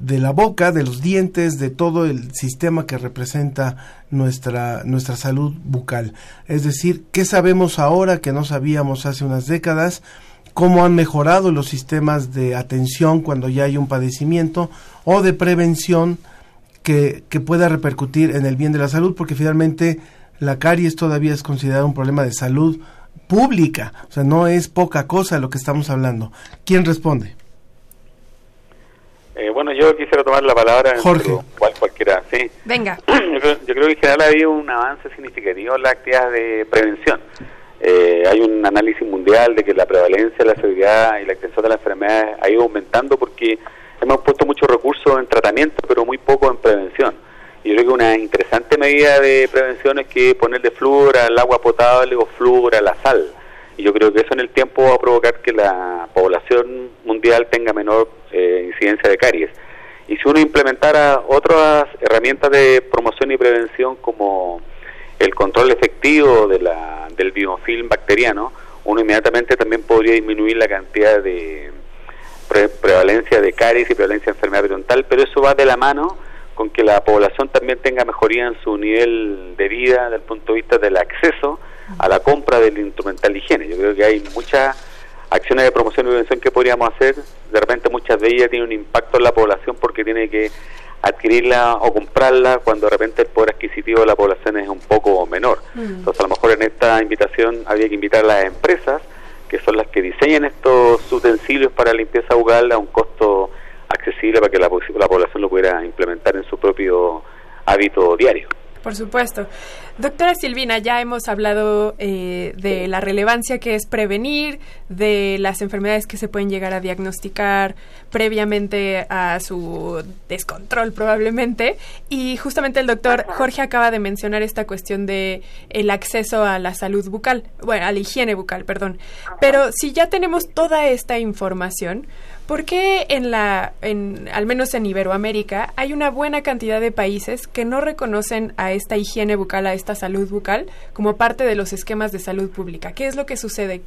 la boca, de los dientes, de todo el sistema que representa nuestra, nuestra salud bucal. Es decir, ¿qué sabemos ahora que no sabíamos hace unas décadas? cómo han mejorado los sistemas de atención cuando ya hay un padecimiento o de prevención que pueda repercutir en el bien de la salud, porque finalmente la caries todavía es considerada un problema de salud pública. O sea, no es poca cosa lo que estamos hablando. ¿Quién responde? Eh, bueno, yo quisiera tomar la palabra. Jorge. Cual, cualquiera, sí. Venga. [CLEARS THROAT] Yo creo, que en general ha habido un avance significativo en la actividad de prevención. Eh, hay un análisis mundial de que la prevalencia, la severidad y la extensión de la enfermedad ha ido aumentando porque hemos puesto muchos recursos en tratamiento, pero muy poco en prevención yo creo que una interesante medida de prevención es que ponerle flúor al agua potable o flúor a la sal. Y yo creo que eso en el tiempo va a provocar que la población mundial tenga menor eh, incidencia de caries. Y si uno implementara otras herramientas de promoción y prevención como el control efectivo de la, del biofilm bacteriano, uno inmediatamente también podría disminuir la cantidad de prevalencia de caries y prevalencia de enfermedad periodontal, pero eso va de la mano con que la población también tenga mejoría en su nivel de vida desde el punto de vista del acceso a la compra del instrumental de higiene. Yo creo que hay muchas acciones de promoción y prevención que podríamos hacer, de repente muchas de ellas tienen un impacto en la población porque tiene que adquirirla o comprarla cuando de repente el poder adquisitivo de la población es un poco menor. Mm. Entonces a lo mejor en esta invitación habría que invitar a las empresas que son las que diseñan estos utensilios para limpieza bucal a un costo accesible para que la, la población lo pudiera implementar en su propio hábito diario. Por supuesto. Doctora Silvina, ya hemos hablado eh, de la relevancia que es prevenir, de las enfermedades que se pueden llegar a diagnosticar previamente a su descontrol probablemente. Y justamente el doctor Jorge acaba de mencionar esta cuestión de el acceso a la salud bucal, bueno, a la higiene bucal, perdón. Pero si ya tenemos toda esta información, ¿Por qué en la, en, al menos en Iberoamérica, hay una buena cantidad de países que no reconocen a esta higiene bucal, a esta salud bucal, como parte de los esquemas de salud pública? ¿Qué es lo que sucede?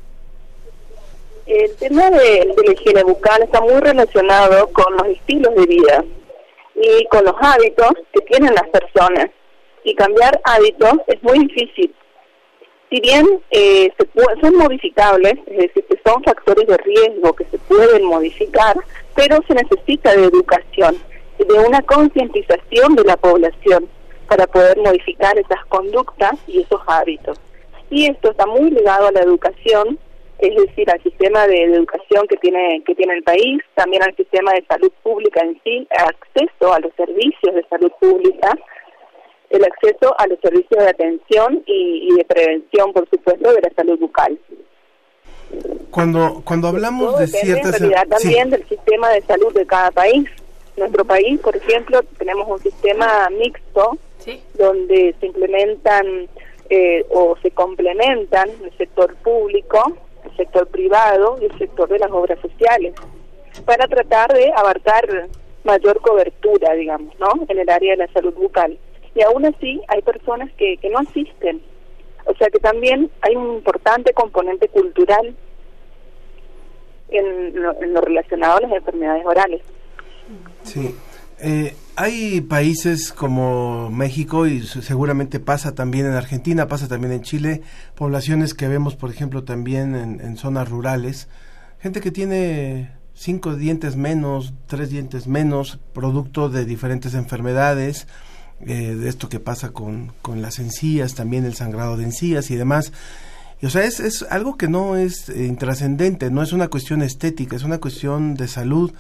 El tema de, la higiene bucal está muy relacionado con los estilos de vida y con los hábitos que tienen las personas. Y cambiar hábitos es muy difícil si bien eh, se son modificables, es decir, que son factores de riesgo que se pueden modificar, pero se necesita de educación, de una concientización de la población para poder modificar esas conductas y esos hábitos. Y esto está muy ligado a la educación es decir, al sistema de educación que tiene que tiene el país, también al sistema de salud pública en sí, acceso a los servicios de salud pública, el acceso a los servicios de atención y, y de prevención, por supuesto, de la salud bucal. Cuando, cuando hablamos de Depende, ciertas... en realidad sí. también del sistema de salud de cada país. Nuestro país, por ejemplo, tenemos un sistema mixto donde se implementan eh, o se complementan el sector público, el sector privado y el sector de las obras sociales para tratar de abarcar mayor cobertura, digamos, ¿no? En el área de la salud bucal. Y aún así hay personas que, que no asisten. O sea que también hay un importante componente cultural en lo, en lo relacionado a las enfermedades orales. Sí. Eh, hay países como México y se- seguramente pasa también en Argentina, pasa también en Chile, poblaciones que vemos, por ejemplo, también en, en zonas rurales, gente que tiene cinco dientes menos, tres dientes menos, producto de diferentes enfermedades, eh, de esto que pasa con, con las encías, también el sangrado de encías y demás. Y, o sea, es, es algo que no es eh, intrascendente, no es una cuestión estética, es una cuestión de salud.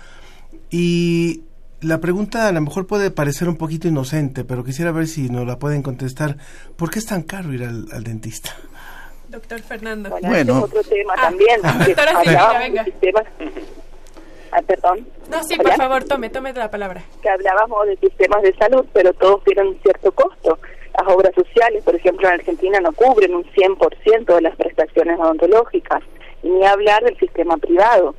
Y la pregunta a lo mejor puede parecer un poquito inocente, pero quisiera ver si nos la pueden contestar. ¿Por qué es tan caro ir al, al dentista? Doctor Fernando. Bueno, Bueno. es otro tema también. que Doctora Silvia, venga. Ah, perdón. No, sí, por favor, tome, tome la palabra. que hablábamos de sistemas de salud, pero todos tienen un cierto costo. Las obras sociales, por ejemplo, en Argentina no cubren un 100% de las prestaciones odontológicas, ni hablar del sistema privado.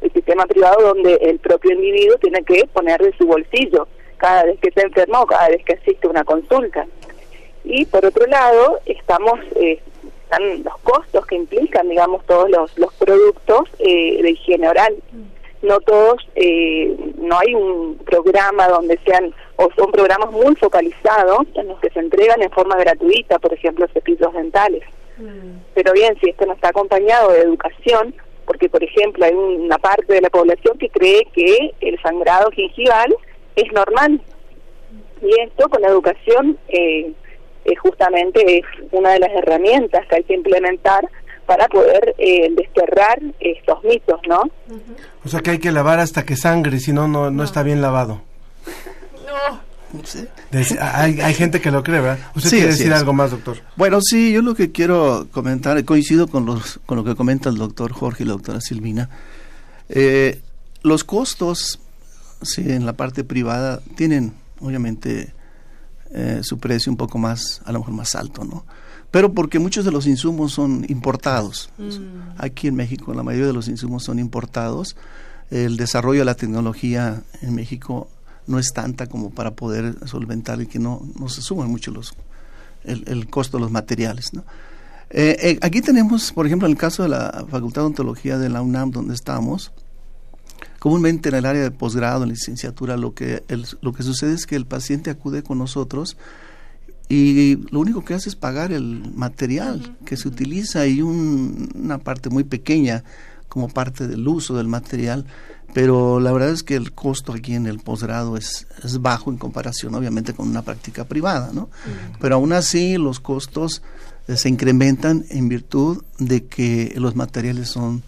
El sistema privado donde el propio individuo tiene que poner de su bolsillo cada vez que se enferma o cada vez que asiste a una consulta. Y por otro lado, estamos eh, están los costos que implican, digamos, todos los, los productos eh, de higiene oral no todos, eh, no hay un programa donde sean, o son programas muy focalizados en los que se entregan en forma gratuita, por ejemplo, cepillos dentales. Pero bien, si esto no está acompañado de educación, porque por ejemplo hay una parte de la población que cree que el sangrado gingival es normal. Y esto con la educación eh, eh, justamente es una de las herramientas que hay que implementar para poder eh, desterrar estos mitos, ¿no? O sea que hay que lavar hasta que sangre, si no, no, no está bien lavado. Des- hay, hay gente que lo cree, ¿verdad? ¿Usted Sí, quiere decir es. algo más, doctor? Bueno, sí, yo lo que quiero comentar, coincido con, los, con lo que comenta el doctor Jorge y la doctora Silvina. Eh, los costos, sí, en la parte privada tienen, obviamente, eh, su precio un poco más, a lo mejor más alto, ¿no? Pero porque muchos de los insumos son importados. Aquí en México la mayoría de los insumos son importados. El desarrollo de la tecnología en México no es tanta como para poder solventar y que no, no se suman mucho los, el, el costo de los materiales. ¿no? Eh, eh, aquí tenemos, por ejemplo, en el caso de la Facultad de Ontología de la UNAM, donde estamos, comúnmente en el área de posgrado, en licenciatura, lo que, el- lo que sucede es que el paciente acude con nosotros y lo único que hace es pagar el material que se utiliza y un- una parte muy pequeña como parte del uso del material, pero la verdad es que el costo aquí en el posgrado es, es bajo en comparación obviamente con una práctica privada, ¿no? Pero aún así los costos eh, se incrementan en virtud de que los materiales son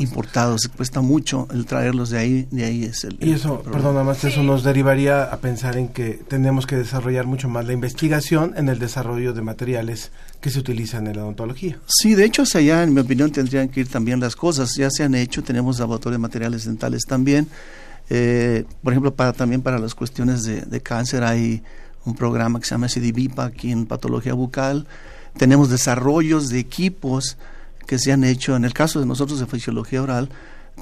importados, cuesta mucho el traerlos de ahí, de ahí es el... Y eso, el perdón, nada más eso nos derivaría a pensar en que tenemos que desarrollar mucho más la investigación en el desarrollo de materiales que se utilizan en la odontología. Sí, de hecho, hacia allá, en mi opinión, tendrían que ir también las cosas. Ya se han hecho, tenemos laboratorio de materiales dentales también. Eh, por ejemplo, para también para las cuestiones de, de cáncer hay un programa que se llama CDVIPA aquí en patología bucal. Tenemos desarrollos de equipos que se han hecho, en el caso de nosotros de fisiología oral,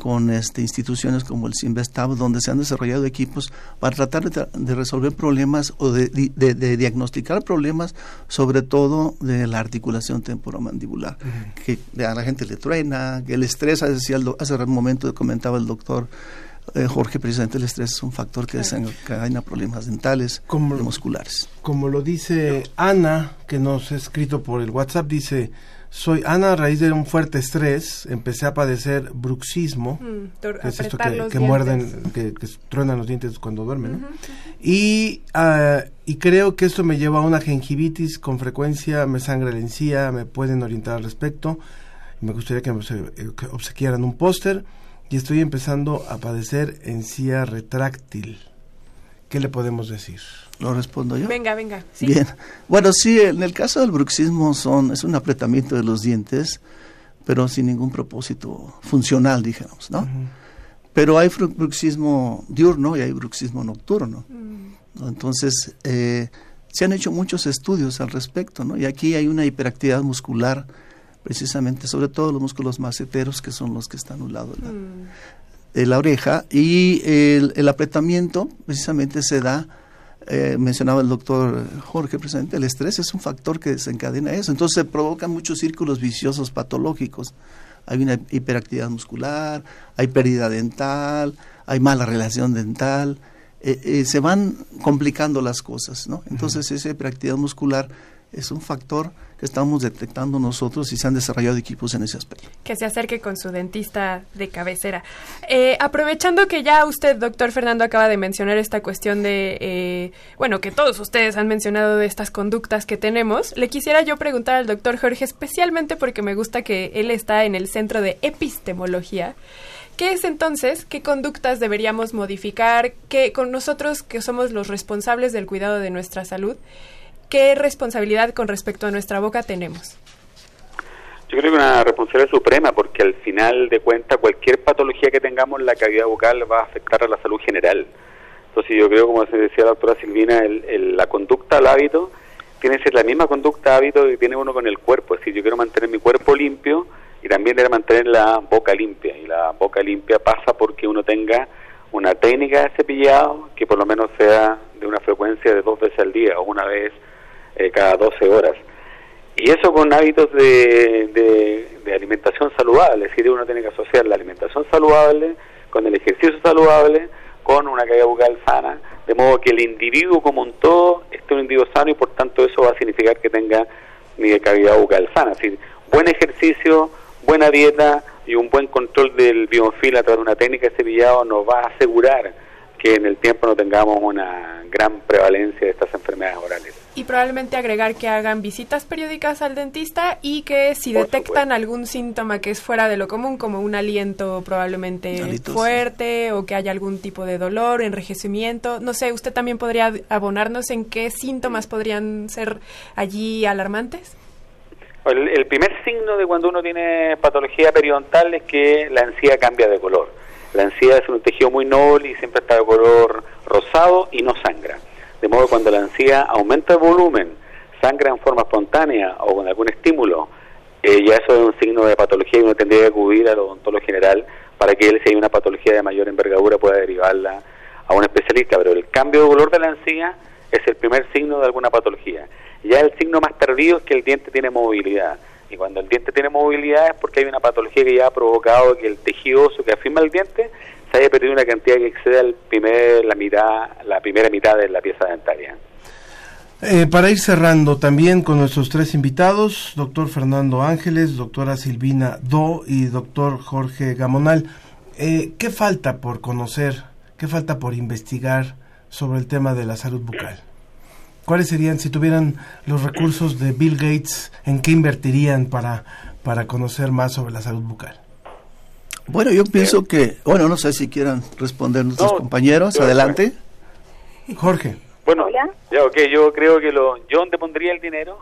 con este, instituciones como el Sinvestab, donde se han desarrollado equipos para tratar de, resolver problemas o de, de- de diagnosticar problemas, sobre todo de la articulación temporomandibular, que a la gente le truena, que el estrés, decía el do- hace un momento comentaba el doctor eh, Jorge, precisamente el estrés es un factor que desencadena problemas dentales y musculares. Como lo dice Ana, que nos ha escrito por el WhatsApp, dice, soy Ana a raíz de un fuerte estrés, empecé a padecer bruxismo, Mm, que es esto que, muerden, que, que truenan los dientes cuando duermen, ¿no? Y, ah, y creo que esto me lleva a una gingivitis, con frecuencia me sangra la encía, me pueden orientar al respecto. Me gustaría que me eh, obsequiaran un póster y estoy empezando a padecer encía retráctil. ¿Qué le podemos decir? ¿Lo respondo yo? Venga, venga. Sí. Bien. Bueno, sí, en el caso del bruxismo son, es un apretamiento de los dientes, pero sin ningún propósito funcional, dijéramos, ¿no? Pero hay bruxismo diurno y hay bruxismo nocturno. ¿no? Entonces, eh, se han hecho muchos estudios al respecto, ¿no? Y aquí hay una hiperactividad muscular, precisamente, sobre todo los músculos maceteros, que son los que están a un lado de la, de la oreja, y el, el apretamiento precisamente se da, eh, mencionaba el doctor Jorge precisamente, el estrés es un factor que desencadena eso, entonces se provocan muchos círculos viciosos patológicos. Hay una hiperactividad muscular, hay pérdida dental, hay mala relación dental, eh, eh, se van complicando las cosas, ¿no? Entonces esa hiperactividad muscular es un factor que estamos detectando nosotros y se han desarrollado equipos en ese aspecto. que se acerque con su dentista de cabecera. Eh, aprovechando que ya usted, doctor Fernando, acaba de mencionar esta cuestión de, eh, bueno, que todos ustedes han mencionado de estas conductas que tenemos, le quisiera yo preguntar al doctor Jorge, especialmente porque me gusta que él está en el centro de epistemología. ¿Qué es entonces? ¿Qué conductas deberíamos modificar? ¿Qué, con nosotros que somos los responsables del cuidado de nuestra salud? ¿Qué responsabilidad con respecto a nuestra boca tenemos? Yo creo que una responsabilidad suprema, porque al final de cuentas cualquier patología que tengamos en la cavidad bucal va a afectar a la salud general. Entonces yo creo, como se decía la doctora Silvina, el- la conducta al hábito tiene que ser la misma conducta hábito que tiene uno con el cuerpo. Es decir, yo quiero mantener mi cuerpo limpio y también quiero mantener la boca limpia. Y la boca limpia pasa porque uno tenga una técnica de cepillado que por lo menos sea de una frecuencia de dos veces al día o una vez eh, cada 12 horas. Y eso con hábitos de, de- de alimentación saludable, es decir, uno tiene que asociar la alimentación saludable con el ejercicio saludable, con una caída bucal sana, de modo que el individuo como un todo esté un individuo sano y por tanto eso va a significar que tenga mi cavidad bucal sana. Es decir, buen ejercicio, buena dieta y un buen control del biofil a través de una técnica de cepillado nos va a asegurar que en el tiempo no tengamos una gran prevalencia de estas enfermedades orales. Y probablemente agregar que hagan visitas periódicas al dentista y que si detectan algún síntoma que es fuera de lo común, como un aliento probablemente fuerte o que haya algún tipo de dolor, enrejecimiento, no sé, ¿usted también podría abonarnos en qué síntomas podrían ser allí alarmantes? El, el primer signo de cuando uno tiene patología periodontal es que la encía cambia de color. La encía es un tejido muy noble y siempre está de color rosado y no sangra. De modo que cuando la encía aumenta de volumen, sangra en forma espontánea o con algún estímulo, eh, ya eso es un signo de patología y uno tendría que acudir al odontólogo general para que él, si hay una patología de mayor envergadura, pueda derivarla a un especialista. Pero el cambio de color de la encía es el primer signo de alguna patología. Ya el signo más tardío es que el diente tiene movilidad. Y cuando el diente tiene movilidad es porque hay una patología que ya ha provocado que el tejido óseo que afirma el diente se haya perdido una cantidad que excede al primer, la, mitad, la primera mitad de la pieza dentaria. Eh, para ir cerrando también con nuestros tres invitados, doctor Fernando Ángeles, doctora Silvina Do y doctor Jorge Gamonal, eh, ¿qué falta por conocer, qué falta por investigar sobre el tema de la salud bucal? ¿Cuáles serían, si tuvieran los recursos de Bill Gates, en qué invertirían para, para conocer más sobre la salud bucal? Bueno, yo pienso que, bueno, no sé si quieran responder nuestros No, compañeros, yo- adelante. [LAUGHS] Jorge. Bueno, ya, ok, yo creo que lo, yo donde pondría el dinero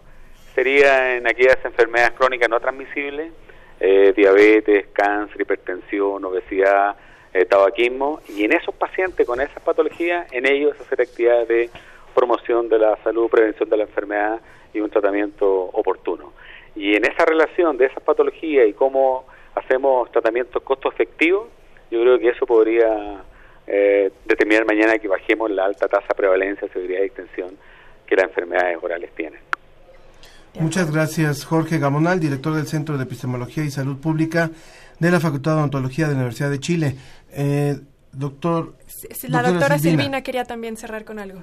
sería en aquellas enfermedades crónicas no transmisibles, eh, diabetes, cáncer, hipertensión, obesidad, eh, tabaquismo, y en esos pacientes con esas patologías, en ellos hacer actividades de promoción de la salud, prevención de la enfermedad y un tratamiento oportuno. Y en esa relación de esas patologías y cómo hacemos tratamientos costo efectivos, yo creo que eso podría eh, determinar mañana que bajemos la alta tasa de prevalencia, severidad y extensión que las enfermedades orales tienen. Muchas gracias, Jorge Gamonal, director del Centro de Epistemología y Salud Pública de la Facultad de Odontología de la Universidad de Chile. Eh, doctor. La doctora Silvina quería también cerrar con algo.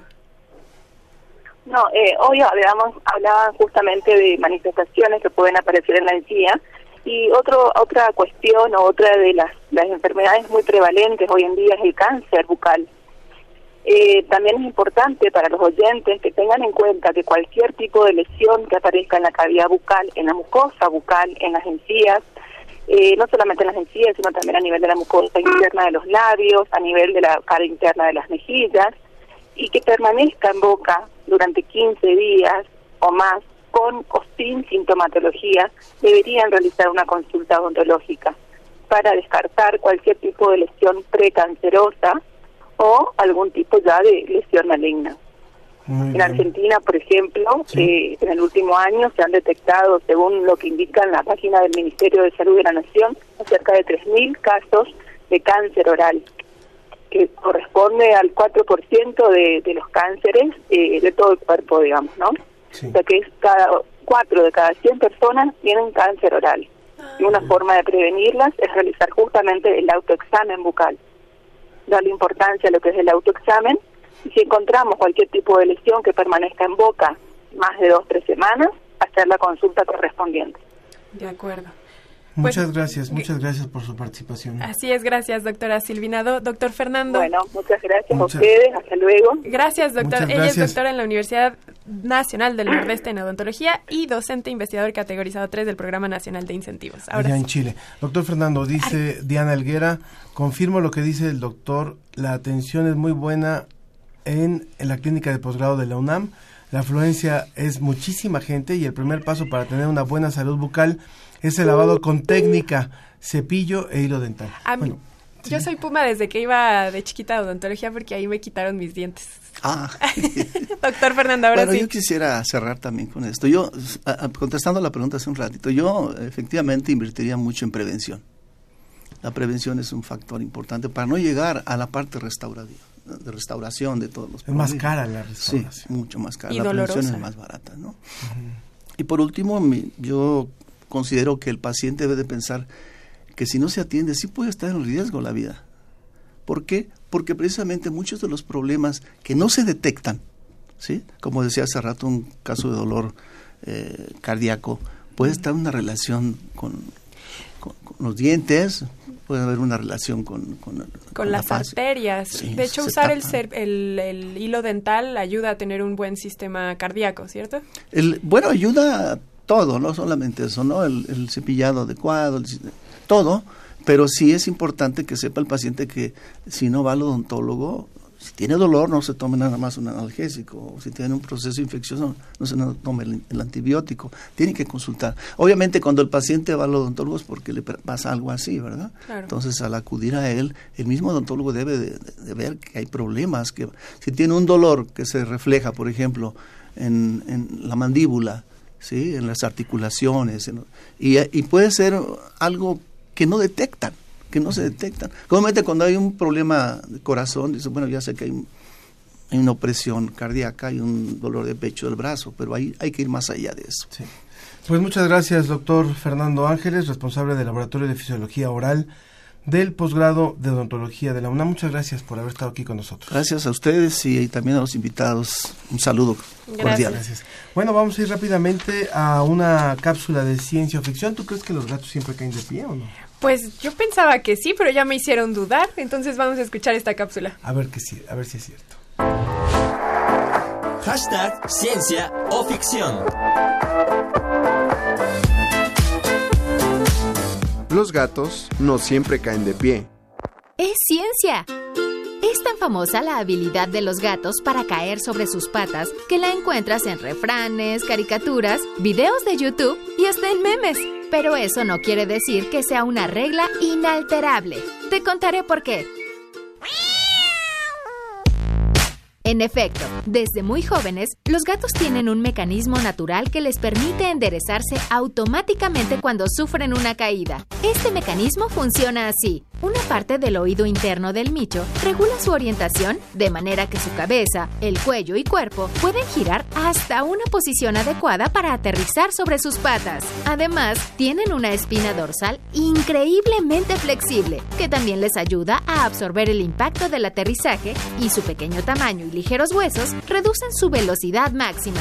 No, eh, hoy hablábamos, hablaban justamente de manifestaciones que pueden aparecer en la encía y otro, otra cuestión o otra de las, las enfermedades muy prevalentes hoy en día es el cáncer bucal. Eh, también es importante para los oyentes que tengan en cuenta que cualquier tipo de lesión que aparezca en la cavidad bucal, en la mucosa bucal, en las encías, eh, no solamente en las encías, sino también a nivel de la mucosa interna de los labios, a nivel de la cara interna de las mejillas, y que permanezca en boca durante 15 días o más con o sin sintomatología, deberían realizar una consulta odontológica para descartar cualquier tipo de lesión precancerosa o algún tipo ya de lesión maligna. en Argentina, por ejemplo, eh, en el último año se han detectado, según lo que indica en la página del Ministerio de Salud de la Nación, cerca de 3.000 casos de cáncer oral, que corresponde al 4% de, de los cánceres eh, de todo el cuerpo, digamos, ¿no? O sea que es cada cuatro de cada 100 personas tienen cáncer oral. Y una forma de prevenirlas es realizar justamente el autoexamen bucal. Darle importancia a lo que es el autoexamen. Y si encontramos cualquier tipo de lesión que permanezca en boca más de dos tres semanas, hacer la consulta correspondiente. De acuerdo. Muchas gracias, muchas gracias por su participación. Así es, gracias, doctora Silvinado. Doctor Fernando. Bueno, muchas gracias a ustedes, hasta luego. Gracias, doctor. Ella es doctora en la Universidad Nacional del Nordeste en Odontología y docente investigador categorizado 3 del Programa Nacional de Incentivos. Ahora Allá en Chile. Doctor Fernando, dice Diana Elguera, confirmo lo que dice el doctor, la atención es muy buena en, en la clínica de posgrado de la UNAM. La afluencia es muchísima gente y el primer paso para tener una buena salud bucal es el lavado con técnica, cepillo e hilo dental. bueno, yo soy puma desde que iba de chiquita a odontología porque ahí me quitaron mis dientes. Ah. [LAUGHS] Doctor Fernando, ahora bueno, yo quisiera cerrar también con esto. Yo, contestando la pregunta hace un ratito, yo efectivamente invertiría mucho en prevención. La prevención es un factor importante para no llegar a la parte restaurativa de restauración de todos los Es más cara la restauración. Sí, mucho más cara. la prevención es más barata, ¿no? Y por último, yo considero que el paciente debe de pensar que si no se atiende, sí puede estar en riesgo la vida. ¿Por qué? Porque precisamente muchos de los problemas que no se detectan, ¿sí? como decía hace rato, un caso de dolor eh, cardíaco, puede estar una relación con, los dientes, puede haber una relación con... Con, las arterias. de hecho, usar el, el, el, hilo dental ayuda a tener un buen sistema cardíaco, ¿cierto? El, bueno, ayuda todo, no solamente eso, ¿no? El, cepillado adecuado, todo, pero sí es importante que sepa el paciente que si no va al odontólogo, si tiene dolor no se tome nada más un analgésico, si tiene un proceso infeccioso no se tome el, antibiótico, tiene que consultar. Obviamente cuando el paciente va al odontólogo es porque le pasa algo así, ¿verdad? Entonces al acudir a él, el mismo odontólogo debe de, ver que hay problemas, que si tiene un dolor que se refleja, por ejemplo, en, en la mandíbula, ¿sí? en las articulaciones, y, y, puede ser algo que no detectan, que no se detectan. Comúnmente cuando hay un problema de corazón, dice, bueno, ya sé que hay, una opresión cardíaca y un dolor de pecho del brazo, pero hay, hay que ir más allá de eso. Pues muchas gracias, doctor Fernando Ángeles, responsable del Laboratorio de Fisiología Oral del posgrado de odontología de la UNAM. Muchas gracias por haber estado aquí con nosotros. Gracias a ustedes y también a los invitados. Un saludo cordial. Gracias. Bueno, vamos a ir rápidamente a una cápsula de ciencia o ficción. ¿Tú crees que los gatos siempre caen de pie o no? Pues yo pensaba que sí, pero ya me hicieron dudar, entonces vamos a escuchar esta cápsula. A ver que sí, a ver si es cierto. Hashtag ciencia o ficción. Los gatos no siempre caen de pie. Es ciencia. Es tan famosa la habilidad de los gatos para caer sobre sus patas que la encuentras en refranes, caricaturas, videos de YouTube y hasta en memes. Pero eso no quiere decir que sea una regla inalterable. Te contaré por qué. En efecto, desde muy jóvenes, los gatos tienen un mecanismo natural que les permite enderezarse automáticamente cuando sufren una caída. Este mecanismo funciona así. Una parte del oído interno del micho regula su orientación de manera que su cabeza, el cuello y cuerpo pueden girar hasta una posición adecuada para aterrizar sobre sus patas. Además, tienen una espina dorsal increíblemente flexible, que también les ayuda a absorber el impacto del aterrizaje y su pequeño tamaño y ligeros huesos reducen su velocidad máxima.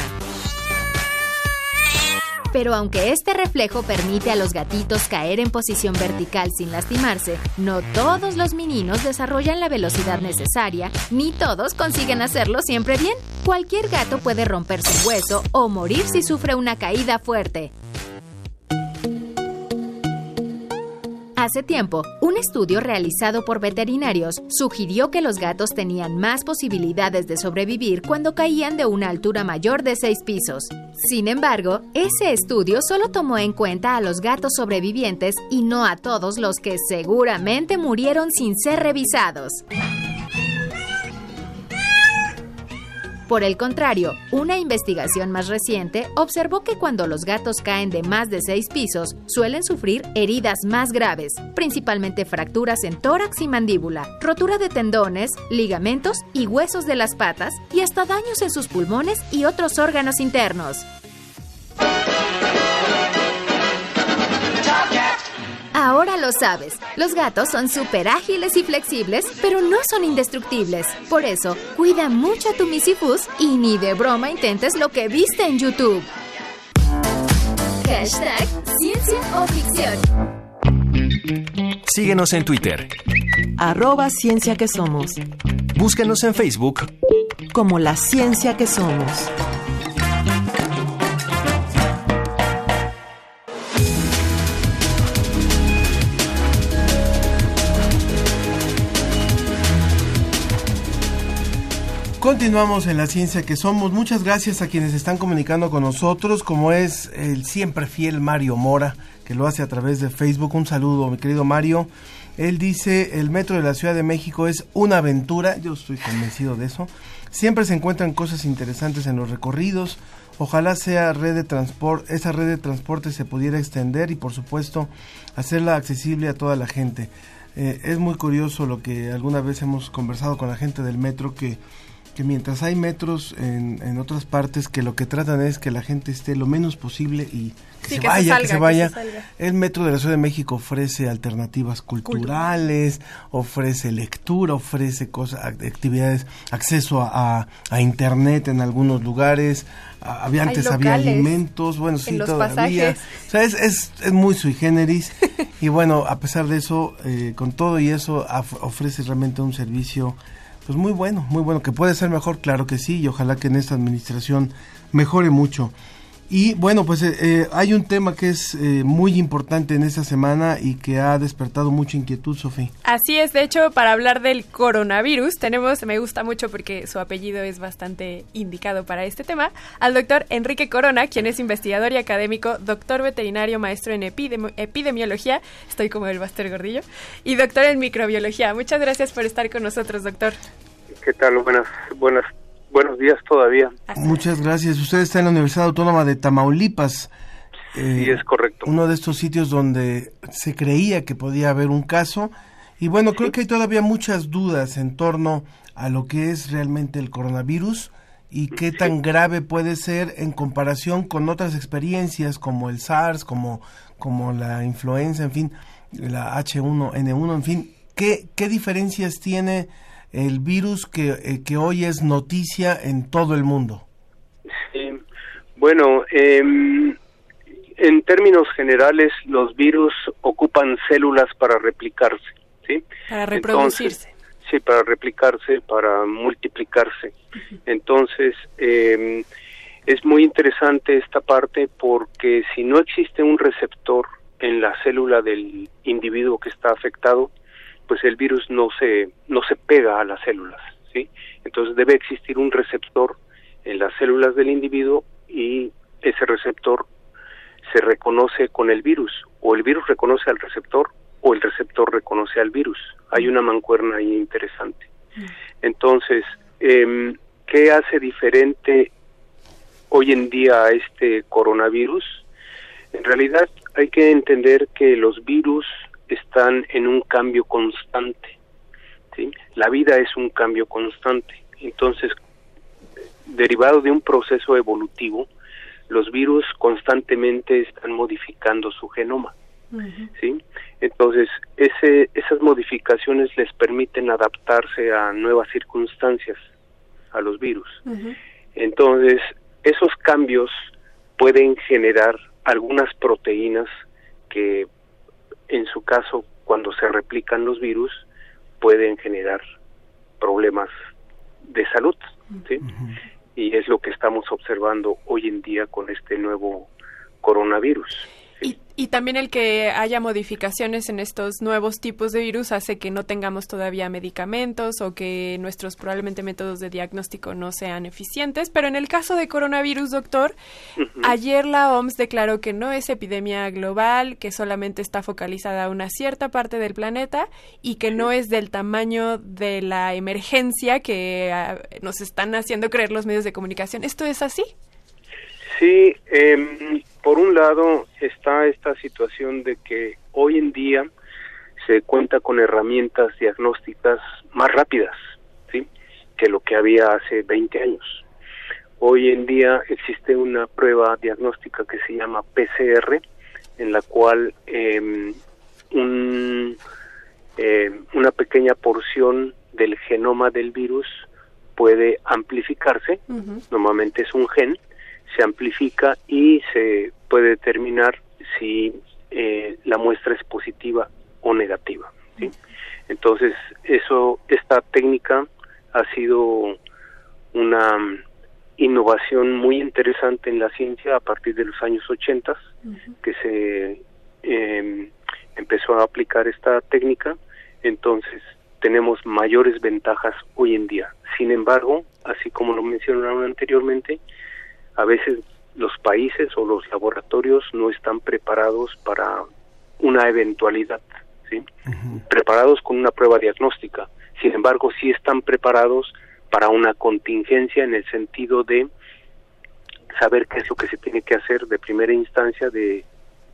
Pero aunque este reflejo permite a los gatitos caer en posición vertical sin lastimarse, no todos los meninos desarrollan la velocidad necesaria, ni todos consiguen hacerlo siempre bien. Cualquier gato puede romper su hueso o morir si sufre una caída fuerte. Hace tiempo, un estudio realizado por veterinarios sugirió que los gatos tenían más posibilidades de sobrevivir cuando caían de una altura mayor de seis pisos. Sin embargo, ese estudio solo tomó en cuenta a los gatos sobrevivientes y no a todos los que seguramente murieron sin ser revisados. Por el contrario, una investigación más reciente observó que cuando los gatos caen de más de seis pisos, suelen sufrir heridas más graves, principalmente fracturas en tórax y mandíbula, rotura de tendones, ligamentos y huesos de las patas y hasta daños en sus pulmones y otros órganos internos. Ahora lo sabes, los gatos son súper ágiles y flexibles, pero no son indestructibles. Por eso, cuida mucho a tu misifus y ni de broma intentes lo que viste en YouTube. Hashtag Ciencia o Ficción. Síguenos en Twitter. Arroba Ciencia que Somos. Búscanos en Facebook como La Ciencia que Somos. Continuamos en la ciencia que somos. Muchas gracias a quienes están comunicando con nosotros, como es el siempre fiel Mario Mora, que lo hace a través de Facebook. Un saludo, mi querido Mario. Él dice, el metro de la Ciudad de México es una aventura, yo estoy convencido de eso. Siempre se encuentran cosas interesantes en los recorridos. Ojalá sea red de transporte, esa red de transporte se pudiera extender y por supuesto hacerla accesible a toda la gente. Eh, es muy curioso lo que alguna vez hemos conversado con la gente del metro que que mientras hay metros en, en, otras partes que lo que tratan es que la gente esté lo menos posible y que, se, vaya, que se vaya, el metro de la Ciudad de México ofrece alternativas culturales, ofrece lectura, ofrece cosas, actividades, acceso a, a, internet en algunos lugares, había antes había alimentos, bueno, sí, todavía. O sea, es, es, es, muy sui generis. [LAUGHS] Y bueno, a pesar de eso, eh, con todo y eso, ofrece realmente un servicio pues muy bueno, muy bueno, que puede ser mejor, claro que sí, y ojalá que en esta administración mejore mucho. Y bueno, pues eh, eh, hay un tema que es eh, muy importante en esta semana y que ha despertado mucha inquietud, Sofía. Así es, de hecho, para hablar del coronavirus, tenemos, me gusta mucho porque su apellido es bastante indicado para este tema, al doctor Enrique Corona, quien es investigador y académico, doctor veterinario, maestro en epidemiología, estoy como el Baster Gordillo, y doctor en microbiología. Muchas gracias por estar con nosotros, doctor. ¿Qué tal? Buenas, buenas buenos días todavía. Muchas gracias. Usted está en la Universidad Autónoma de Tamaulipas. sí, es correcto. Uno de estos sitios donde se creía que podía haber un caso. Y bueno, creo que hay todavía muchas dudas en torno a lo que es realmente el coronavirus y qué tan grave puede ser en comparación con otras experiencias como el SARS, como, como la influenza, en fin, la H1N1, en fin. ¿Qué, qué diferencias tiene el virus que, eh, que hoy es noticia en todo el mundo? Sí. Bueno, em, en términos generales, los virus ocupan células para replicarse, ¿sí? Para reproducirse. sí, para replicarse, para multiplicarse. Entonces, eh, es muy interesante esta parte porque si no existe un receptor en la célula del individuo que está afectado, pues el virus no se no se pega a las células, ¿sí? Entonces debe existir un receptor en las células del individuo y ese receptor se reconoce con el virus o el virus reconoce al receptor o el receptor reconoce al virus. Hay una mancuerna ahí interesante. Mm. Entonces, eh, ¿qué hace diferente hoy en día a este coronavirus? En realidad hay que entender que los virus están en un cambio constante. ¿sí? La vida es un cambio constante. Entonces, derivado de un proceso evolutivo, los virus constantemente están modificando su genoma. ¿sí? Entonces, ese, esas modificaciones les permiten adaptarse a nuevas circunstancias a los virus. Entonces, esos cambios pueden generar algunas proteínas que en su caso, cuando se replican los virus, pueden generar problemas de salud, ¿sí? Y es lo que estamos observando hoy en día con este nuevo coronavirus. Y, también el que haya modificaciones en estos nuevos tipos de virus hace que no tengamos todavía medicamentos o que nuestros probablemente métodos de diagnóstico no sean eficientes. Pero en el caso de coronavirus, doctor, ayer la OMS declaró que no es epidemia global, que solamente está focalizada a una cierta parte del planeta y que no es del tamaño de la emergencia que ah, nos están haciendo creer los medios de comunicación. ¿Esto es así? Sí, eh, por un lado está esta situación de que hoy en día se cuenta con herramientas diagnósticas más rápidas, ¿sí? que lo que había hace 20 años. Hoy en día existe una prueba diagnóstica que se llama PCR, en la cual eh, un, eh, una pequeña porción del genoma del virus puede amplificarse, normalmente es un gen, se amplifica y se puede determinar si eh, la muestra es positiva o negativa. ¿sí? Entonces, eso, esta técnica ha sido una innovación muy interesante en la ciencia a partir de los años 80 que se em, empezó a aplicar esta técnica. Entonces, tenemos mayores ventajas hoy en día. Sin embargo, así como lo mencionaron anteriormente, a veces los países o los laboratorios no están preparados para una eventualidad, ¿sí? Preparados con una prueba diagnóstica. Sin embargo, sí están preparados para una contingencia en el sentido de saber qué es lo que se tiene que hacer de primera instancia de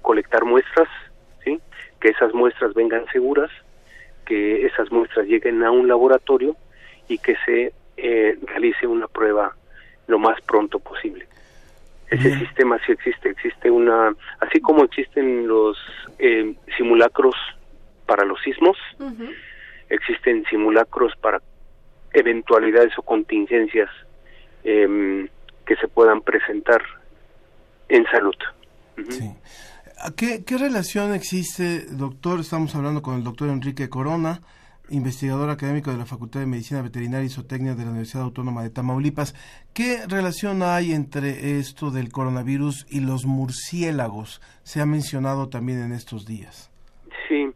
colectar muestras, ¿sí? Que esas muestras vengan seguras, que esas muestras lleguen a un laboratorio y que se eh, realice una prueba lo más pronto posible. Ese sistema sí existe, existe una, así como existen los eh, simulacros para los sismos, existen simulacros para eventualidades o contingencias em, que se puedan presentar en salud. ¿Qué, ¿Qué relación existe, doctor? Estamos hablando con el doctor Enrique Corona, investigador académico de la Facultad de Medicina Veterinaria y Zootecnia de la Universidad Autónoma de Tamaulipas. ¿Qué relación hay entre esto del coronavirus y los murciélagos? Se ha mencionado también en estos días. Sí,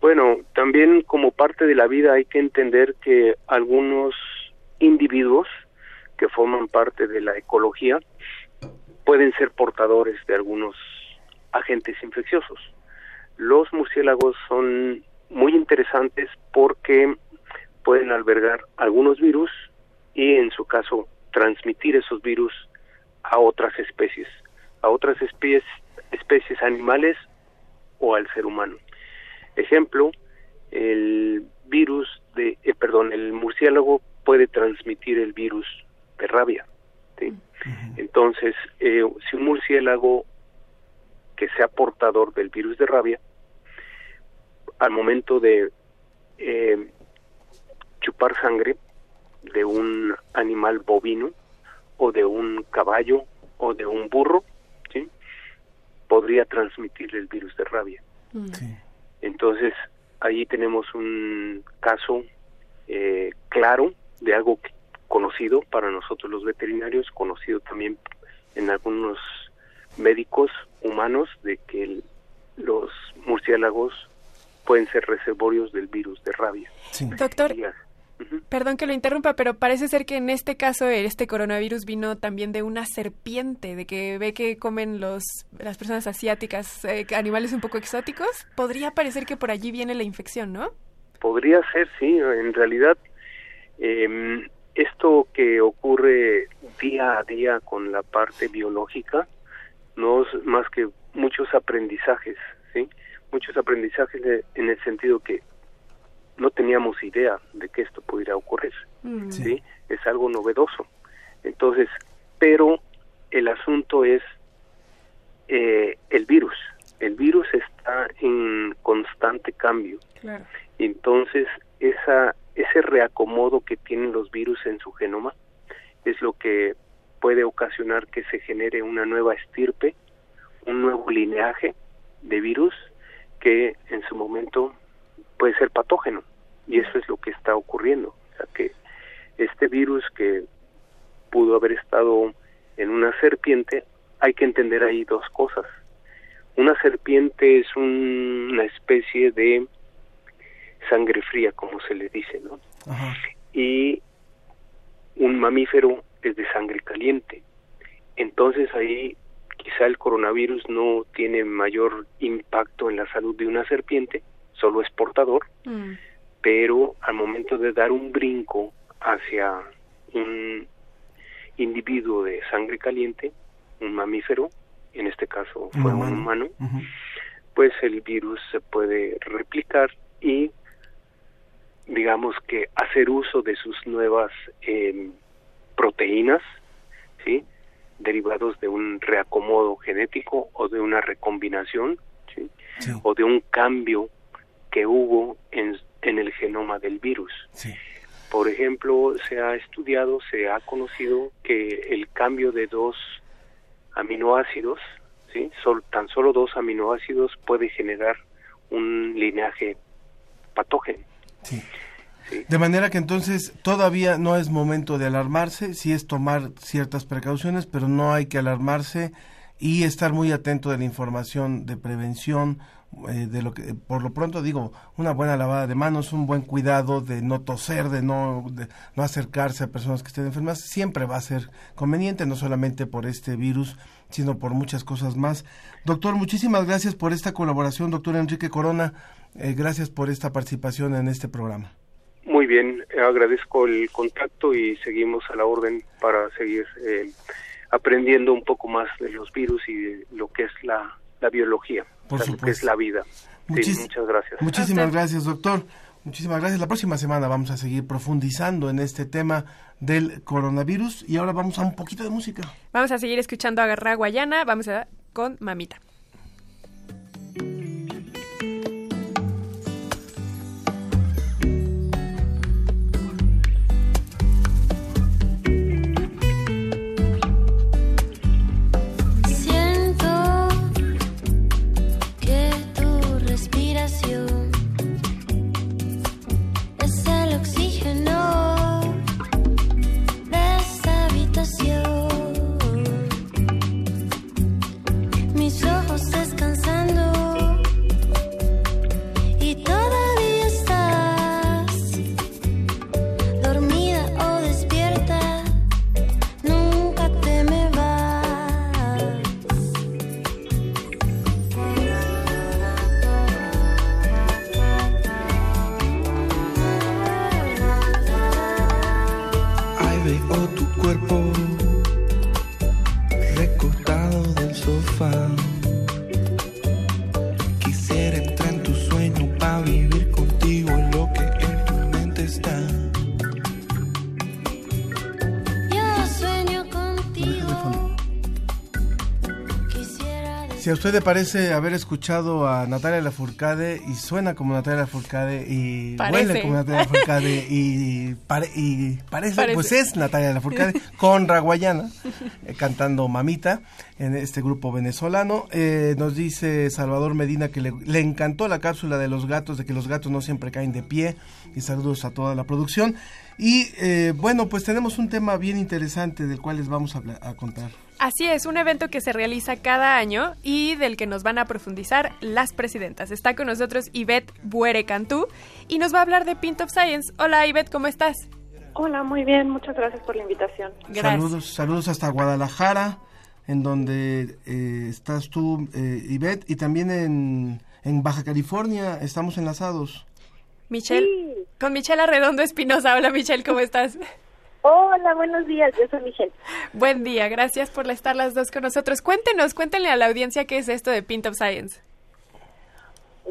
bueno, también como parte de la vida hay que entender que algunos individuos que forman parte de la ecología pueden ser portadores de algunos agentes infecciosos. Los murciélagos son muy interesantes porque pueden albergar algunos virus y en su caso transmitir esos virus a otras especies, a otras especies, especies animales o al ser humano. Ejemplo, el virus de, eh, perdón, el murciélago puede transmitir el virus de rabia. Entonces, eh, si un murciélago que sea portador del virus de rabia al momento de eh, chupar sangre de un animal bovino o de un caballo o de un burro, ¿sí? podría transmitir el virus de rabia. Mm. Entonces, ahí tenemos un caso eh, claro de algo conocido para nosotros los veterinarios, conocido también en algunos médicos humanos, de que los murciélagos pueden ser reservorios del virus de rabia. Doctor, perdón que lo interrumpa, pero parece ser que en este caso este coronavirus vino también de una serpiente, de que ve que comen los las personas asiáticas eh, animales un poco exóticos. Podría parecer que por allí viene la infección, ¿no? Podría ser, sí. En realidad, em, esto que ocurre día a día con la parte biológica no es más que muchos aprendizajes, ¿sí? Muchos aprendizajes en el sentido que no teníamos idea de que esto pudiera ocurrir, mm. ¿sí? Es algo novedoso. Entonces, pero el asunto es eh, el virus. El virus está en constante cambio. Entonces, esa, ese reacomodo que tienen los virus en su genoma es lo que puede ocasionar que se genere una nueva estirpe, un nuevo lineaje de virus que en su momento puede ser patógeno y eso es lo que está ocurriendo. O sea que este virus que pudo haber estado en una serpiente, hay que entender ahí dos cosas. Una serpiente es una especie de sangre fría, como se le dice, ¿no? Y un mamífero es de sangre caliente. Entonces ahí quizá el coronavirus no tiene mayor impacto en la salud de una serpiente, solo es portador, Mm. pero al momento de dar un brinco hacia un individuo de sangre caliente, un mamífero, en este caso fue un humano, pues el virus se puede replicar y digamos que hacer uso de sus nuevas eh, proteínas, ¿sí? Derivados de un reacomodo genético o de una recombinación, ¿sí? o de un cambio que hubo en, en el genoma del virus. Por ejemplo, se ha estudiado, se ha conocido que el cambio de dos aminoácidos, ¿sí? Sol- tan solo dos aminoácidos puede generar un linaje patógeno. De manera que entonces todavía no es momento de alarmarse, sí es tomar ciertas precauciones, pero no hay que alarmarse y estar muy atento de la información de prevención, eh, de lo que por lo pronto digo, una buena lavada de manos, un buen cuidado de no toser, de no de no acercarse a personas que estén enfermas, siempre va a ser conveniente, no solamente por este virus, sino por muchas cosas más. Doctor, muchísimas gracias por esta colaboración, doctor Enrique Corona, eh, gracias por esta participación en este programa. Muy bien, eh, agradezco el contacto y seguimos a la orden para seguir eh, aprendiendo un poco más de los virus y de lo que es la, la biología, Por lo que supuesto. es la vida. Sí, muchas gracias. Muchísimas gracias, doctor. Muchísimas gracias. La próxima semana vamos a seguir profundizando en este tema del coronavirus y ahora vamos a un poquito de música. Vamos a seguir escuchando a Garra Guayana. Vamos a con Mamita. Si a usted le parece haber escuchado a Natalia Lafourcade y suena como Natalia Lafourcade y Parece. huele como Natalia Lafourcade [LAUGHS] y, pare- y parece, Parece. pues es Natalia Lafourcade [LAUGHS] con Raguayana eh, cantando Mamita en este grupo venezolano. Eh, nos dice Salvador Medina que le, le encantó la cápsula de los gatos, de que los gatos no siempre caen de pie y saludos a toda la producción. Y eh, bueno, pues tenemos un tema bien interesante del cual les vamos a, contar. Así es, un evento que se realiza cada año y del que nos van a profundizar las presidentas. Está con nosotros Ivette Buere Cantú y nos va a hablar de Pint of Science. Hola Ivette, ¿cómo estás? Hola, muy bien, muchas gracias por la invitación. Saludos, saludos hasta Guadalajara, en donde eh, estás tú, eh, Ivette, y también en, en Baja California estamos enlazados. Michelle, con Michelle Arredondo Espinosa. Hola Michelle, ¿cómo estás? Hola, buenos días, yo soy Michelle. Buen día, gracias por estar las dos con nosotros. Cuéntenos, cuéntenle a la audiencia qué es esto de Pint of Science.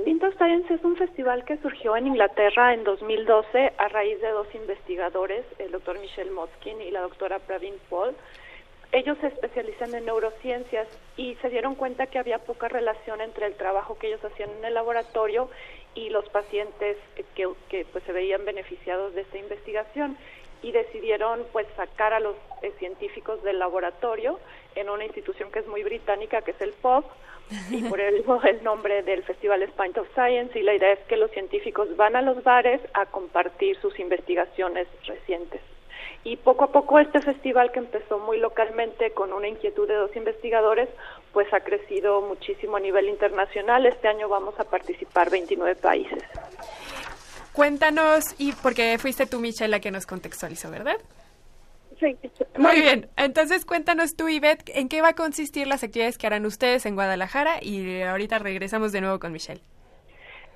Pint of Science es un festival que surgió en Inglaterra en 2012 a raíz de dos investigadores, el doctor Michelle Motkin y la doctora Pravin Paul. Ellos se especializan en neurociencias y se dieron cuenta que había poca relación entre el trabajo que ellos hacían en el laboratorio y los pacientes que, que, pues se veían beneficiados de esta investigación y decidieron pues sacar a los eh, científicos del laboratorio en una institución que es muy británica que es el POP y por [LAUGHS] ello el nombre del festival es Pint of Science y la idea es que los científicos van a los bares a compartir sus investigaciones recientes. Y poco a poco este festival que empezó muy localmente con una inquietud de dos investigadores, pues ha crecido muchísimo a nivel internacional. Este año vamos a participar 29 países. Cuéntanos, y porque fuiste tú, Michelle, la que nos contextualizó, ¿verdad? Sí. Muy bien. Entonces, cuéntanos tú, Ivette, en qué va a consistir las actividades que harán ustedes en Guadalajara y ahorita regresamos de nuevo con Michelle.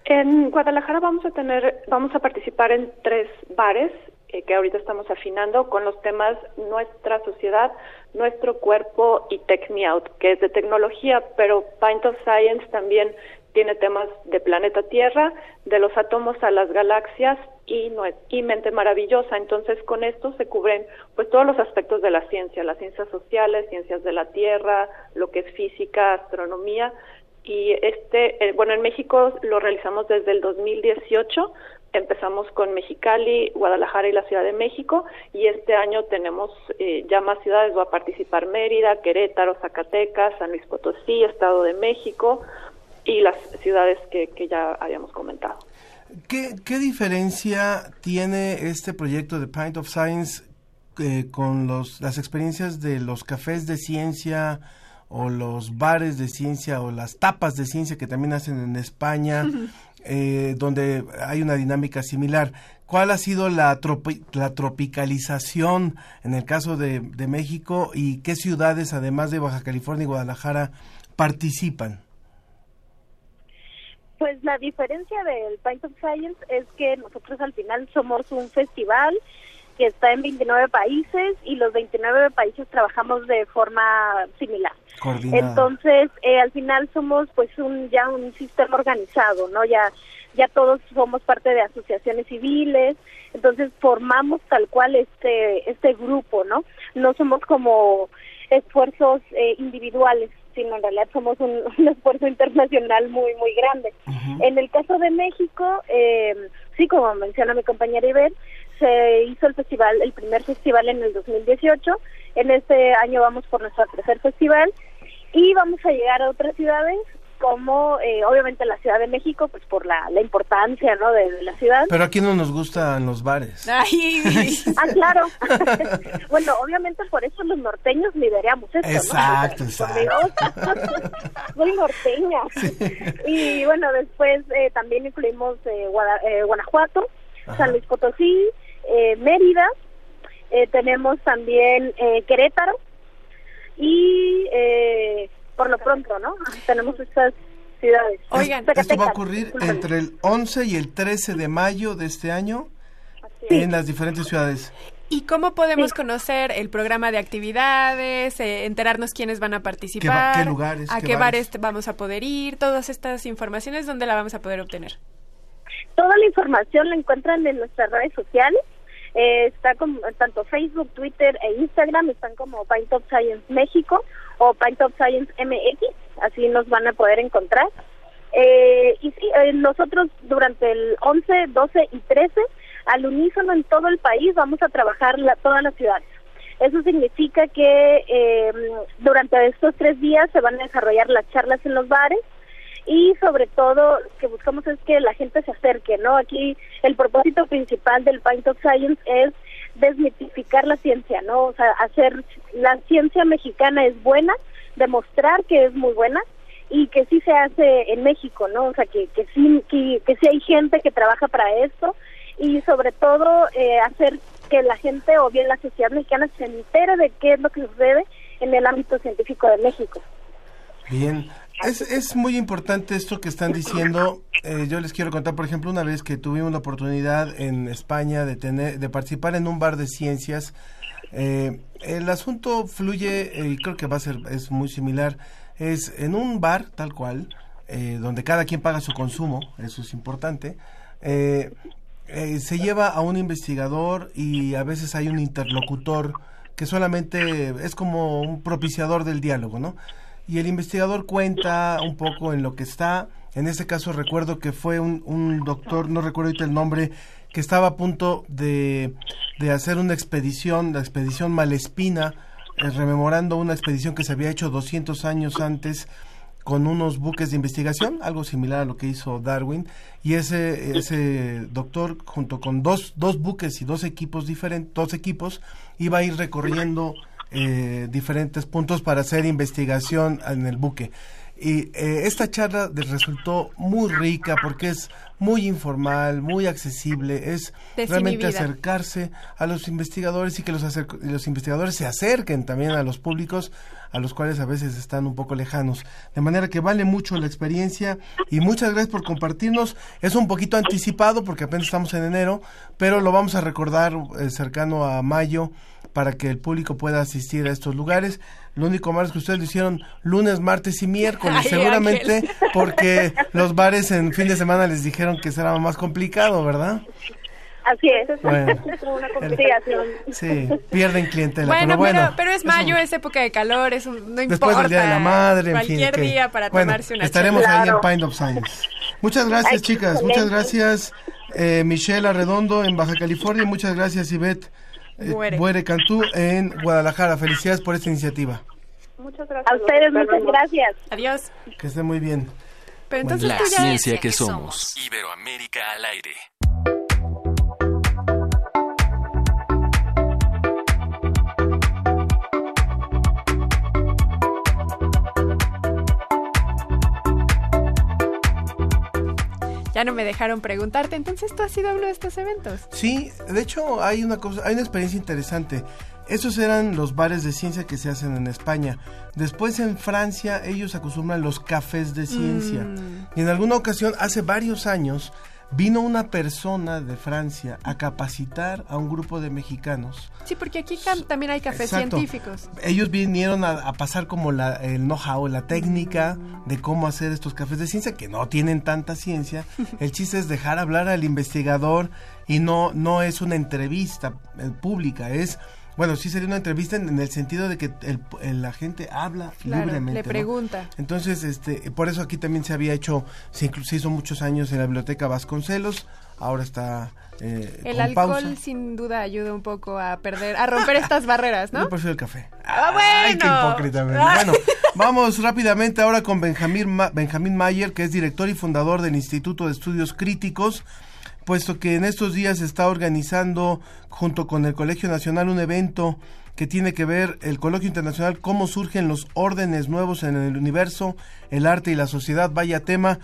En Guadalajara vamos a tener, vamos a participar en tres bares eh, que ahorita estamos afinando con los temas nuestra sociedad, nuestro cuerpo y Tech Me Out, que es de tecnología, pero Pint of Science también tiene temas de planeta Tierra, de los átomos a las galaxias y mente maravillosa. Entonces, con esto se cubren pues todos los aspectos de la ciencia, las ciencias sociales, ciencias de la Tierra, lo que es física, astronomía. Y este, eh, bueno, en México lo realizamos desde el 2018. Empezamos con Mexicali, Guadalajara y la Ciudad de México y este año tenemos eh, ya más ciudades, va a participar Mérida, Querétaro, Zacatecas, San Luis Potosí, Estado de México y las ciudades que, que ya habíamos comentado. ¿Qué, qué diferencia tiene este proyecto de Pint of Science eh, con los, las experiencias de los cafés de ciencia o los bares de ciencia o las tapas de ciencia que también hacen en España, [LAUGHS] eh, donde hay una dinámica similar? ¿Cuál ha sido la, tropi- la tropicalización en el caso de, de México y qué ciudades, además de Baja California y Guadalajara, participan? Pues la diferencia del of Science es que nosotros al final somos un festival que está en 29 países y los 29 países trabajamos de forma similar. Coordinada. Entonces, eh, al final somos pues un ya un sistema organizado, ¿no? Ya ya todos somos parte de asociaciones civiles, entonces formamos tal cual este este grupo, ¿no? No somos como esfuerzos eh, individuales, sino en realidad somos un, [LAUGHS] un esfuerzo internacional muy muy grande. En el caso de México, eh, sí, como menciona mi compañera Iber, se hizo el festival, el primer festival en el 2018. En este año vamos por nuestro tercer festival y vamos a llegar a otras ciudades como eh, obviamente la Ciudad de México, pues por la, la importancia ¿no? de, de la ciudad. Pero aquí no nos gustan los bares. Ay. [LAUGHS] Ah, claro. [LAUGHS] bueno, obviamente por eso los norteños lideramos esto, Exacto, ¿no? Exacto. [LAUGHS] Soy norteña. Y bueno, después eh, también incluimos eh, Guada- eh, Guanajuato, San Luis Potosí, eh, Mérida, eh, tenemos también eh, Querétaro y eh, por lo pronto, ¿no? [LAUGHS] Tenemos estas ciudades. Esto va a ocurrir disculpen. entre el 11 y el 13 de mayo de este año en las diferentes ciudades. ¿Y cómo podemos conocer el programa de actividades, eh, enterarnos quiénes van a participar? ¿Qué qué lugares, ¿A qué qué, bares? bares vamos a poder ir? Todas estas informaciones, ¿dónde la vamos a poder obtener? Toda la información la encuentran en nuestras redes sociales. Eh, está como tanto Facebook, Twitter e Instagram están como Pint of Science México o Pint of Science MX, así nos van a poder encontrar. Eh, y sí, eh, nosotros durante el 11, 12 y 13, al unísono en todo el país, vamos a trabajar la, todas las ciudades. Eso significa que eh, durante estos tres días se van a desarrollar las charlas en los bares y sobre todo lo que buscamos es que la gente se acerque, ¿no? Aquí el propósito principal del Pint of Science es desmitificar la ciencia, ¿no? O sea, hacer la ciencia mexicana es buena, demostrar que es muy buena y que sí se hace en México, ¿no? O sea, que, que sí que, sí hay gente que trabaja para esto y sobre todo eh, hacer que la gente o bien la sociedad mexicana se entere de qué es lo que sucede en el ámbito científico de México. Bien, es, es muy importante esto que están diciendo. Eh, yo les quiero contar, por ejemplo, una vez que tuvimos la oportunidad en España de tener, de participar en un bar de ciencias. eh, el asunto fluye y creo que va a ser es muy similar. Es en un bar tal cual, eh, donde cada quien paga su consumo, eso es importante. eh, se lleva a un investigador y a veces hay un interlocutor que solamente es como un propiciador del diálogo, ¿no? Y el investigador cuenta un poco en lo que está. En este caso recuerdo que fue un, un doctor, no recuerdo ahorita el nombre, que estaba a punto de, de hacer una expedición, la expedición Malespina, eh, rememorando una expedición que se había hecho 200 años antes con unos buques de investigación, algo similar a lo que hizo Darwin, y ese, ese doctor junto con dos, dos buques y dos equipos diferentes, dos equipos, iba a ir recorriendo eh, diferentes puntos para hacer investigación en el buque. Y eh, esta charla resultó muy rica porque es muy informal, muy accesible, es realmente acercarse a los investigadores y que los, los investigadores se acerquen también a los públicos a los cuales a veces están un poco lejanos. De manera que vale mucho la experiencia y muchas gracias por compartirnos. Es un poquito anticipado porque apenas estamos en enero, pero lo vamos a recordar eh, cercano a mayo para que el público pueda asistir a estos lugares. Lo único malo es que ustedes lo hicieron lunes, martes y miércoles, [LAUGHS] Ay, seguramente Ángel. [LAUGHS] porque los bares en fin de semana les dijeron que será más complicado, ¿verdad? Así es. Bueno. Es una complicación. Sí, pierden clientela. Bueno, pero bueno, pero, pero es mayo, es época de calor, es un- no importa. Después del Día de la Madre, en fin. Cualquier que- día para bueno, tomarse una Estaremos chela. ahí en Pine of Science. Muchas gracias, Ay, chicas. excelente. Muchas gracias, eh, Michelle Arredondo en Baja California. Muchas gracias, Ivette eh. Buere Cantú en Guadalajara. Felicidades por esta iniciativa. Muchas gracias. A ustedes, muchas gracias. Adiós. Que esté muy bien. Pero entonces La tú ya... ciencia que somos. Iberoamérica al aire. Ya no me dejaron preguntarte, entonces tú has ido a uno de estos eventos. Sí, de hecho hay una cosa, hay una experiencia interesante. Esos eran los bares de ciencia que se hacen en España. Después en Francia ellos acostumbran los cafés de ciencia. Mm. Y en alguna ocasión, hace varios años, vino una persona de Francia a capacitar a un grupo de mexicanos. Sí, porque aquí también hay cafés Exacto. científicos. Ellos vinieron a, a pasar como la, el know-how, la técnica de cómo hacer estos cafés de ciencia, que no tienen tanta ciencia. [LAUGHS] El chiste es dejar hablar al investigador y no, no es una entrevista eh, pública, es... Bueno, sí sería una entrevista en, en el sentido de que el- el- la gente habla Claro, libremente. le ¿no? pregunta. Entonces, este, por eso aquí también se había hecho, se, se hizo muchos años en la biblioteca Vasconcelos, ahora está eh, El alcohol pausa. sin duda ayuda un poco a perder, a romper estas barreras, ¿no? Yo prefiero el café. Ah, bueno. Ay, qué hipócrita. Ah. Bueno, vamos rápidamente ahora con Benjamín, Ma- Benjamín Mayer, que es director y fundador del Instituto de Estudios Críticos, puesto que en estos días está organizando junto con el Colegio Nacional un evento que tiene que ver el Coloquio Internacional, cómo surgen los órdenes nuevos en el universo, el arte y la sociedad. Vaya tema.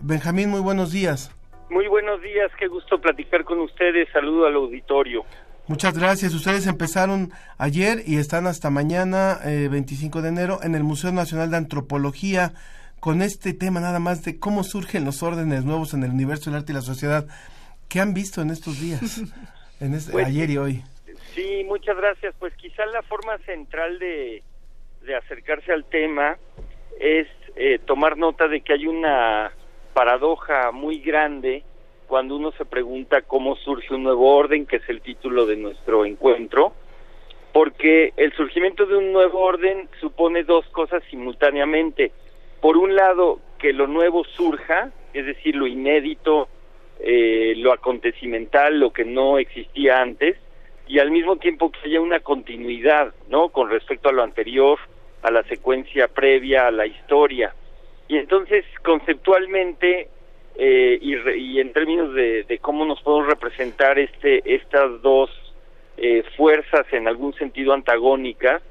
Benjamín, muy buenos días. Muy buenos días, qué gusto platicar con ustedes. Saludo al auditorio. Muchas gracias. Ustedes empezaron ayer y están hasta mañana, eh, 25 de enero, en el Museo Nacional de Antropología con este tema nada más de cómo surgen los órdenes nuevos en el universo, el arte y la sociedad. ¿Qué han visto en estos días? [LAUGHS] En este- Pues, ayer y hoy. Sí, muchas gracias. Pues quizá la forma central de, de acercarse al tema es eh, tomar nota de que hay una paradoja muy grande cuando uno se pregunta cómo surge un nuevo orden, que es el título de nuestro encuentro, porque el surgimiento de un nuevo orden supone dos cosas simultáneamente. Por un lado, que lo nuevo surja, es decir, lo inédito, eh, lo acontecimental, lo que no existía antes, y al mismo tiempo que haya una continuidad, ¿no? Con respecto a lo anterior, a la secuencia previa, a la historia. Y entonces, conceptualmente, eh, y, re- y en términos de, cómo nos podemos representar este, estas dos eh, fuerzas en algún sentido antagónicas,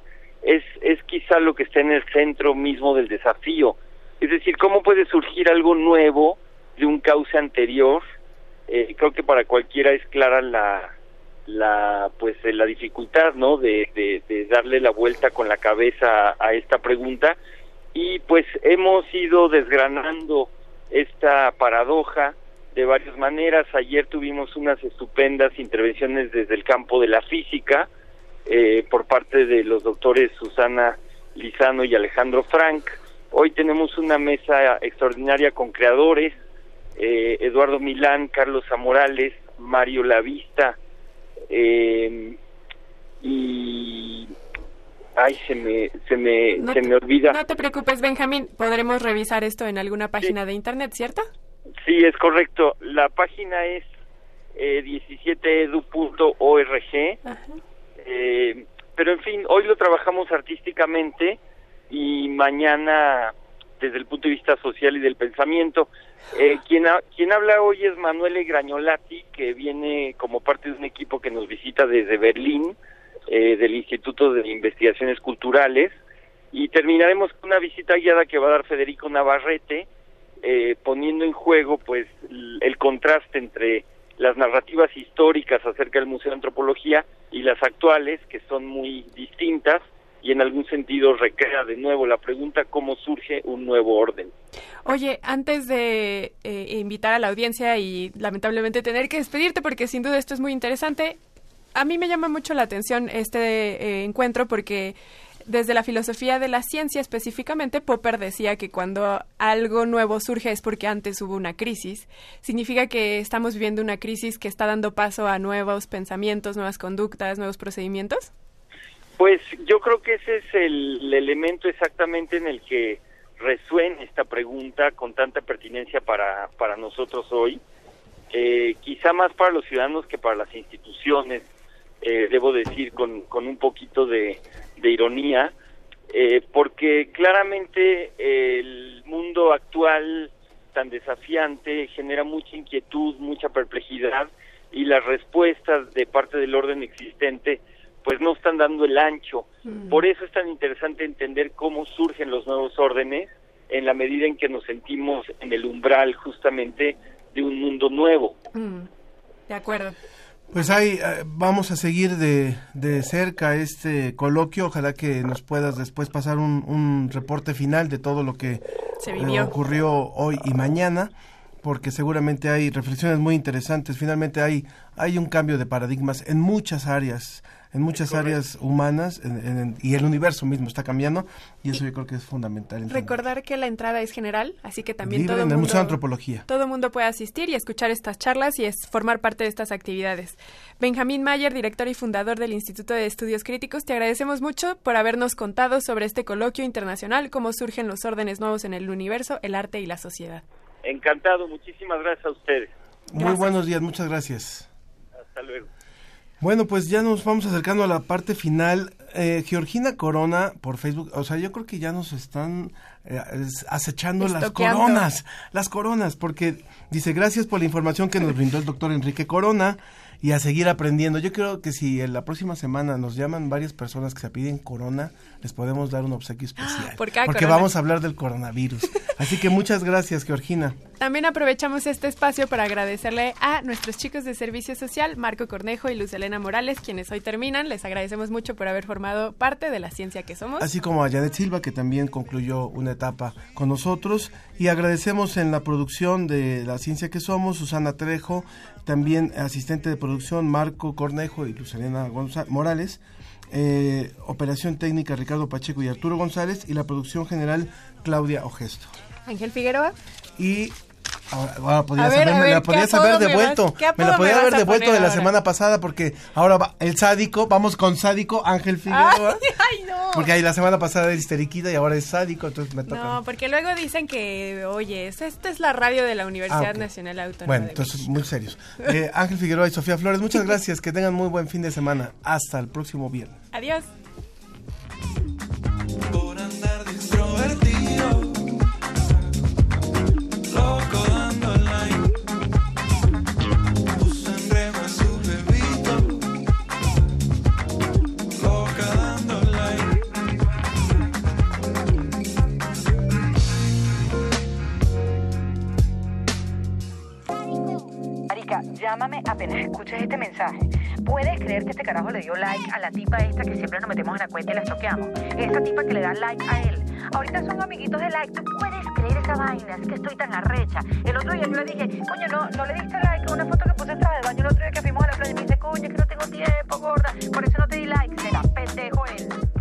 es, es quizá lo que está en el centro mismo del desafío. Es decir, cómo puede surgir algo nuevo de un cauce anterior. Eh, creo que para cualquiera es clara la, la pues eh, la dificultad no de, de, de darle la vuelta con la cabeza a, esta pregunta. Y pues hemos ido desgranando esta paradoja de varias maneras. Ayer tuvimos unas estupendas intervenciones desde el campo de la física eh, por parte de los doctores Susana Lizano y Alejandro Frank. Hoy tenemos una mesa extraordinaria con creadores eh, Eduardo Milán, Carlos Zamorales, Mario Lavista, eh, y ay se me se me No se me olvida No te preocupes, Benjamín. Podremos revisar esto en alguna página de internet, ¿cierto? sí es correcto la página es eh, 17edu.org eh, pero en fin hoy lo trabajamos artísticamente y mañana desde el punto de vista social y del pensamiento. Eh, quien, ha- quien habla hoy es Manuele Gragnolati, que viene como parte de un equipo que nos visita desde Berlín, eh, del Instituto de Investigaciones Culturales, y terminaremos con una visita guiada que va a dar Federico Navarrete, eh, poniendo en juego pues el contraste entre las narrativas históricas acerca del Museo de Antropología y las actuales, que son muy distintas, y en algún sentido recrea de nuevo la pregunta cómo surge un nuevo orden. Oye, antes de eh, invitar a la audiencia y lamentablemente tener que despedirte porque sin duda esto es muy interesante, a mí me llama mucho la atención este eh, encuentro porque desde la filosofía de la ciencia específicamente, Popper decía que cuando algo nuevo surge es porque antes hubo una crisis. Significa que estamos viviendo una crisis que está dando paso a nuevos pensamientos, nuevas conductas, nuevos procedimientos. Pues yo creo que ese es el elemento exactamente en el que resuena esta pregunta con tanta pertinencia para, para nosotros hoy. Eh, quizá más para los ciudadanos que para las instituciones, eh, debo decir con, con un poquito de, ironía, eh, porque claramente el mundo actual tan desafiante genera mucha inquietud, mucha perplejidad y las respuestas de parte del orden existente pues no están dando el ancho. Por eso es tan interesante entender cómo surgen los nuevos órdenes en la medida en que nos sentimos en el umbral justamente de un mundo nuevo. Mm, de acuerdo. Pues ahí eh, vamos a seguir de, de cerca este coloquio. Ojalá que nos puedas después pasar un, un reporte final de todo lo que Se eh, vivió. ocurrió hoy y mañana, porque seguramente hay reflexiones muy interesantes. Finalmente hay, hay un cambio de paradigmas en muchas áreas, en muchas áreas humanas en- en- y el universo mismo está cambiando y eso yo creo que es fundamental. entender. Recordar que la entrada es general, así que también Libre todo en el mundo, Museo de Antropología. todo mundo puede asistir y escuchar estas charlas y es formar parte de estas actividades. Benjamín Mayer, director y fundador del Instituto de Estudios Críticos, te agradecemos mucho por habernos contado sobre este coloquio internacional, cómo surgen los órdenes nuevos en el universo, el arte y la sociedad. Encantado, muchísimas gracias a ustedes. Muy buenos días, muchas gracias. Hasta luego. Bueno, pues ya nos vamos acercando a la parte final. Eh, Georgina Corona por Facebook, o sea, yo creo que ya nos están eh, acechando las coronas, las coronas, porque dice, gracias por la información que nos brindó el doctor Enrique Corona y a seguir aprendiendo. Yo creo que si en la próxima semana nos llaman varias personas que se piden corona, les podemos dar un obsequio especial. Por cada porque corona. vamos a hablar del coronavirus. Así que muchas gracias, Georgina. También aprovechamos este espacio para agradecerle a nuestros chicos de Servicio Social, Marco Cornejo y Luz Elena Morales, quienes hoy terminan. Les agradecemos mucho por haber formado parte de la ciencia que somos. así como a Janet Silva, que también concluyó una etapa con nosotros. Y agradecemos en la producción de La Ciencia que Somos, Susana Trejo, también asistente de producción Marco Cornejo y Lucelena Gonza- Morales. eh, operación técnica Ricardo Pacheco y Arturo González y la producción general Claudia Ogesto. Ángel Figueroa. Y ahora, ahora ver, la ¿qué podías haber me devuelto. vas- me la podía haber devuelto de la semana pasada porque ahora va el sádico, vamos con sádico Ángel Figueroa. [LAUGHS] Ay, ay, no. Porque ahí la semana pasada era histeriquita y ahora es sádico, entonces me toca. No, porque luego dicen que, oye, es- esta es la radio de la Universidad Ah. Nacional Autónoma Bueno, entonces muy serios. Eh, Ángel Figueroa y Sofía Flores, muchas [LAUGHS] gracias. Que tengan muy buen fin de semana. Hasta el próximo viernes. Adiós. Llámame apenas escuches este mensaje. ¿Puedes creer que este carajo le dio like a la tipa esta que siempre nos metemos en la cuenta y la toqueamos? Esa tipa que le da like a él. Ahorita son amiguitos de like. ¿Tú puedes creer esa vaina? Es que estoy tan arrecha. El otro día yo le dije, coño, no, no le diste like a una foto que puse en traje de baño el otro día que fuimos a la playa y me dice, coño, que no tengo tiempo, gorda. Por eso no te di like. Será pendejo él.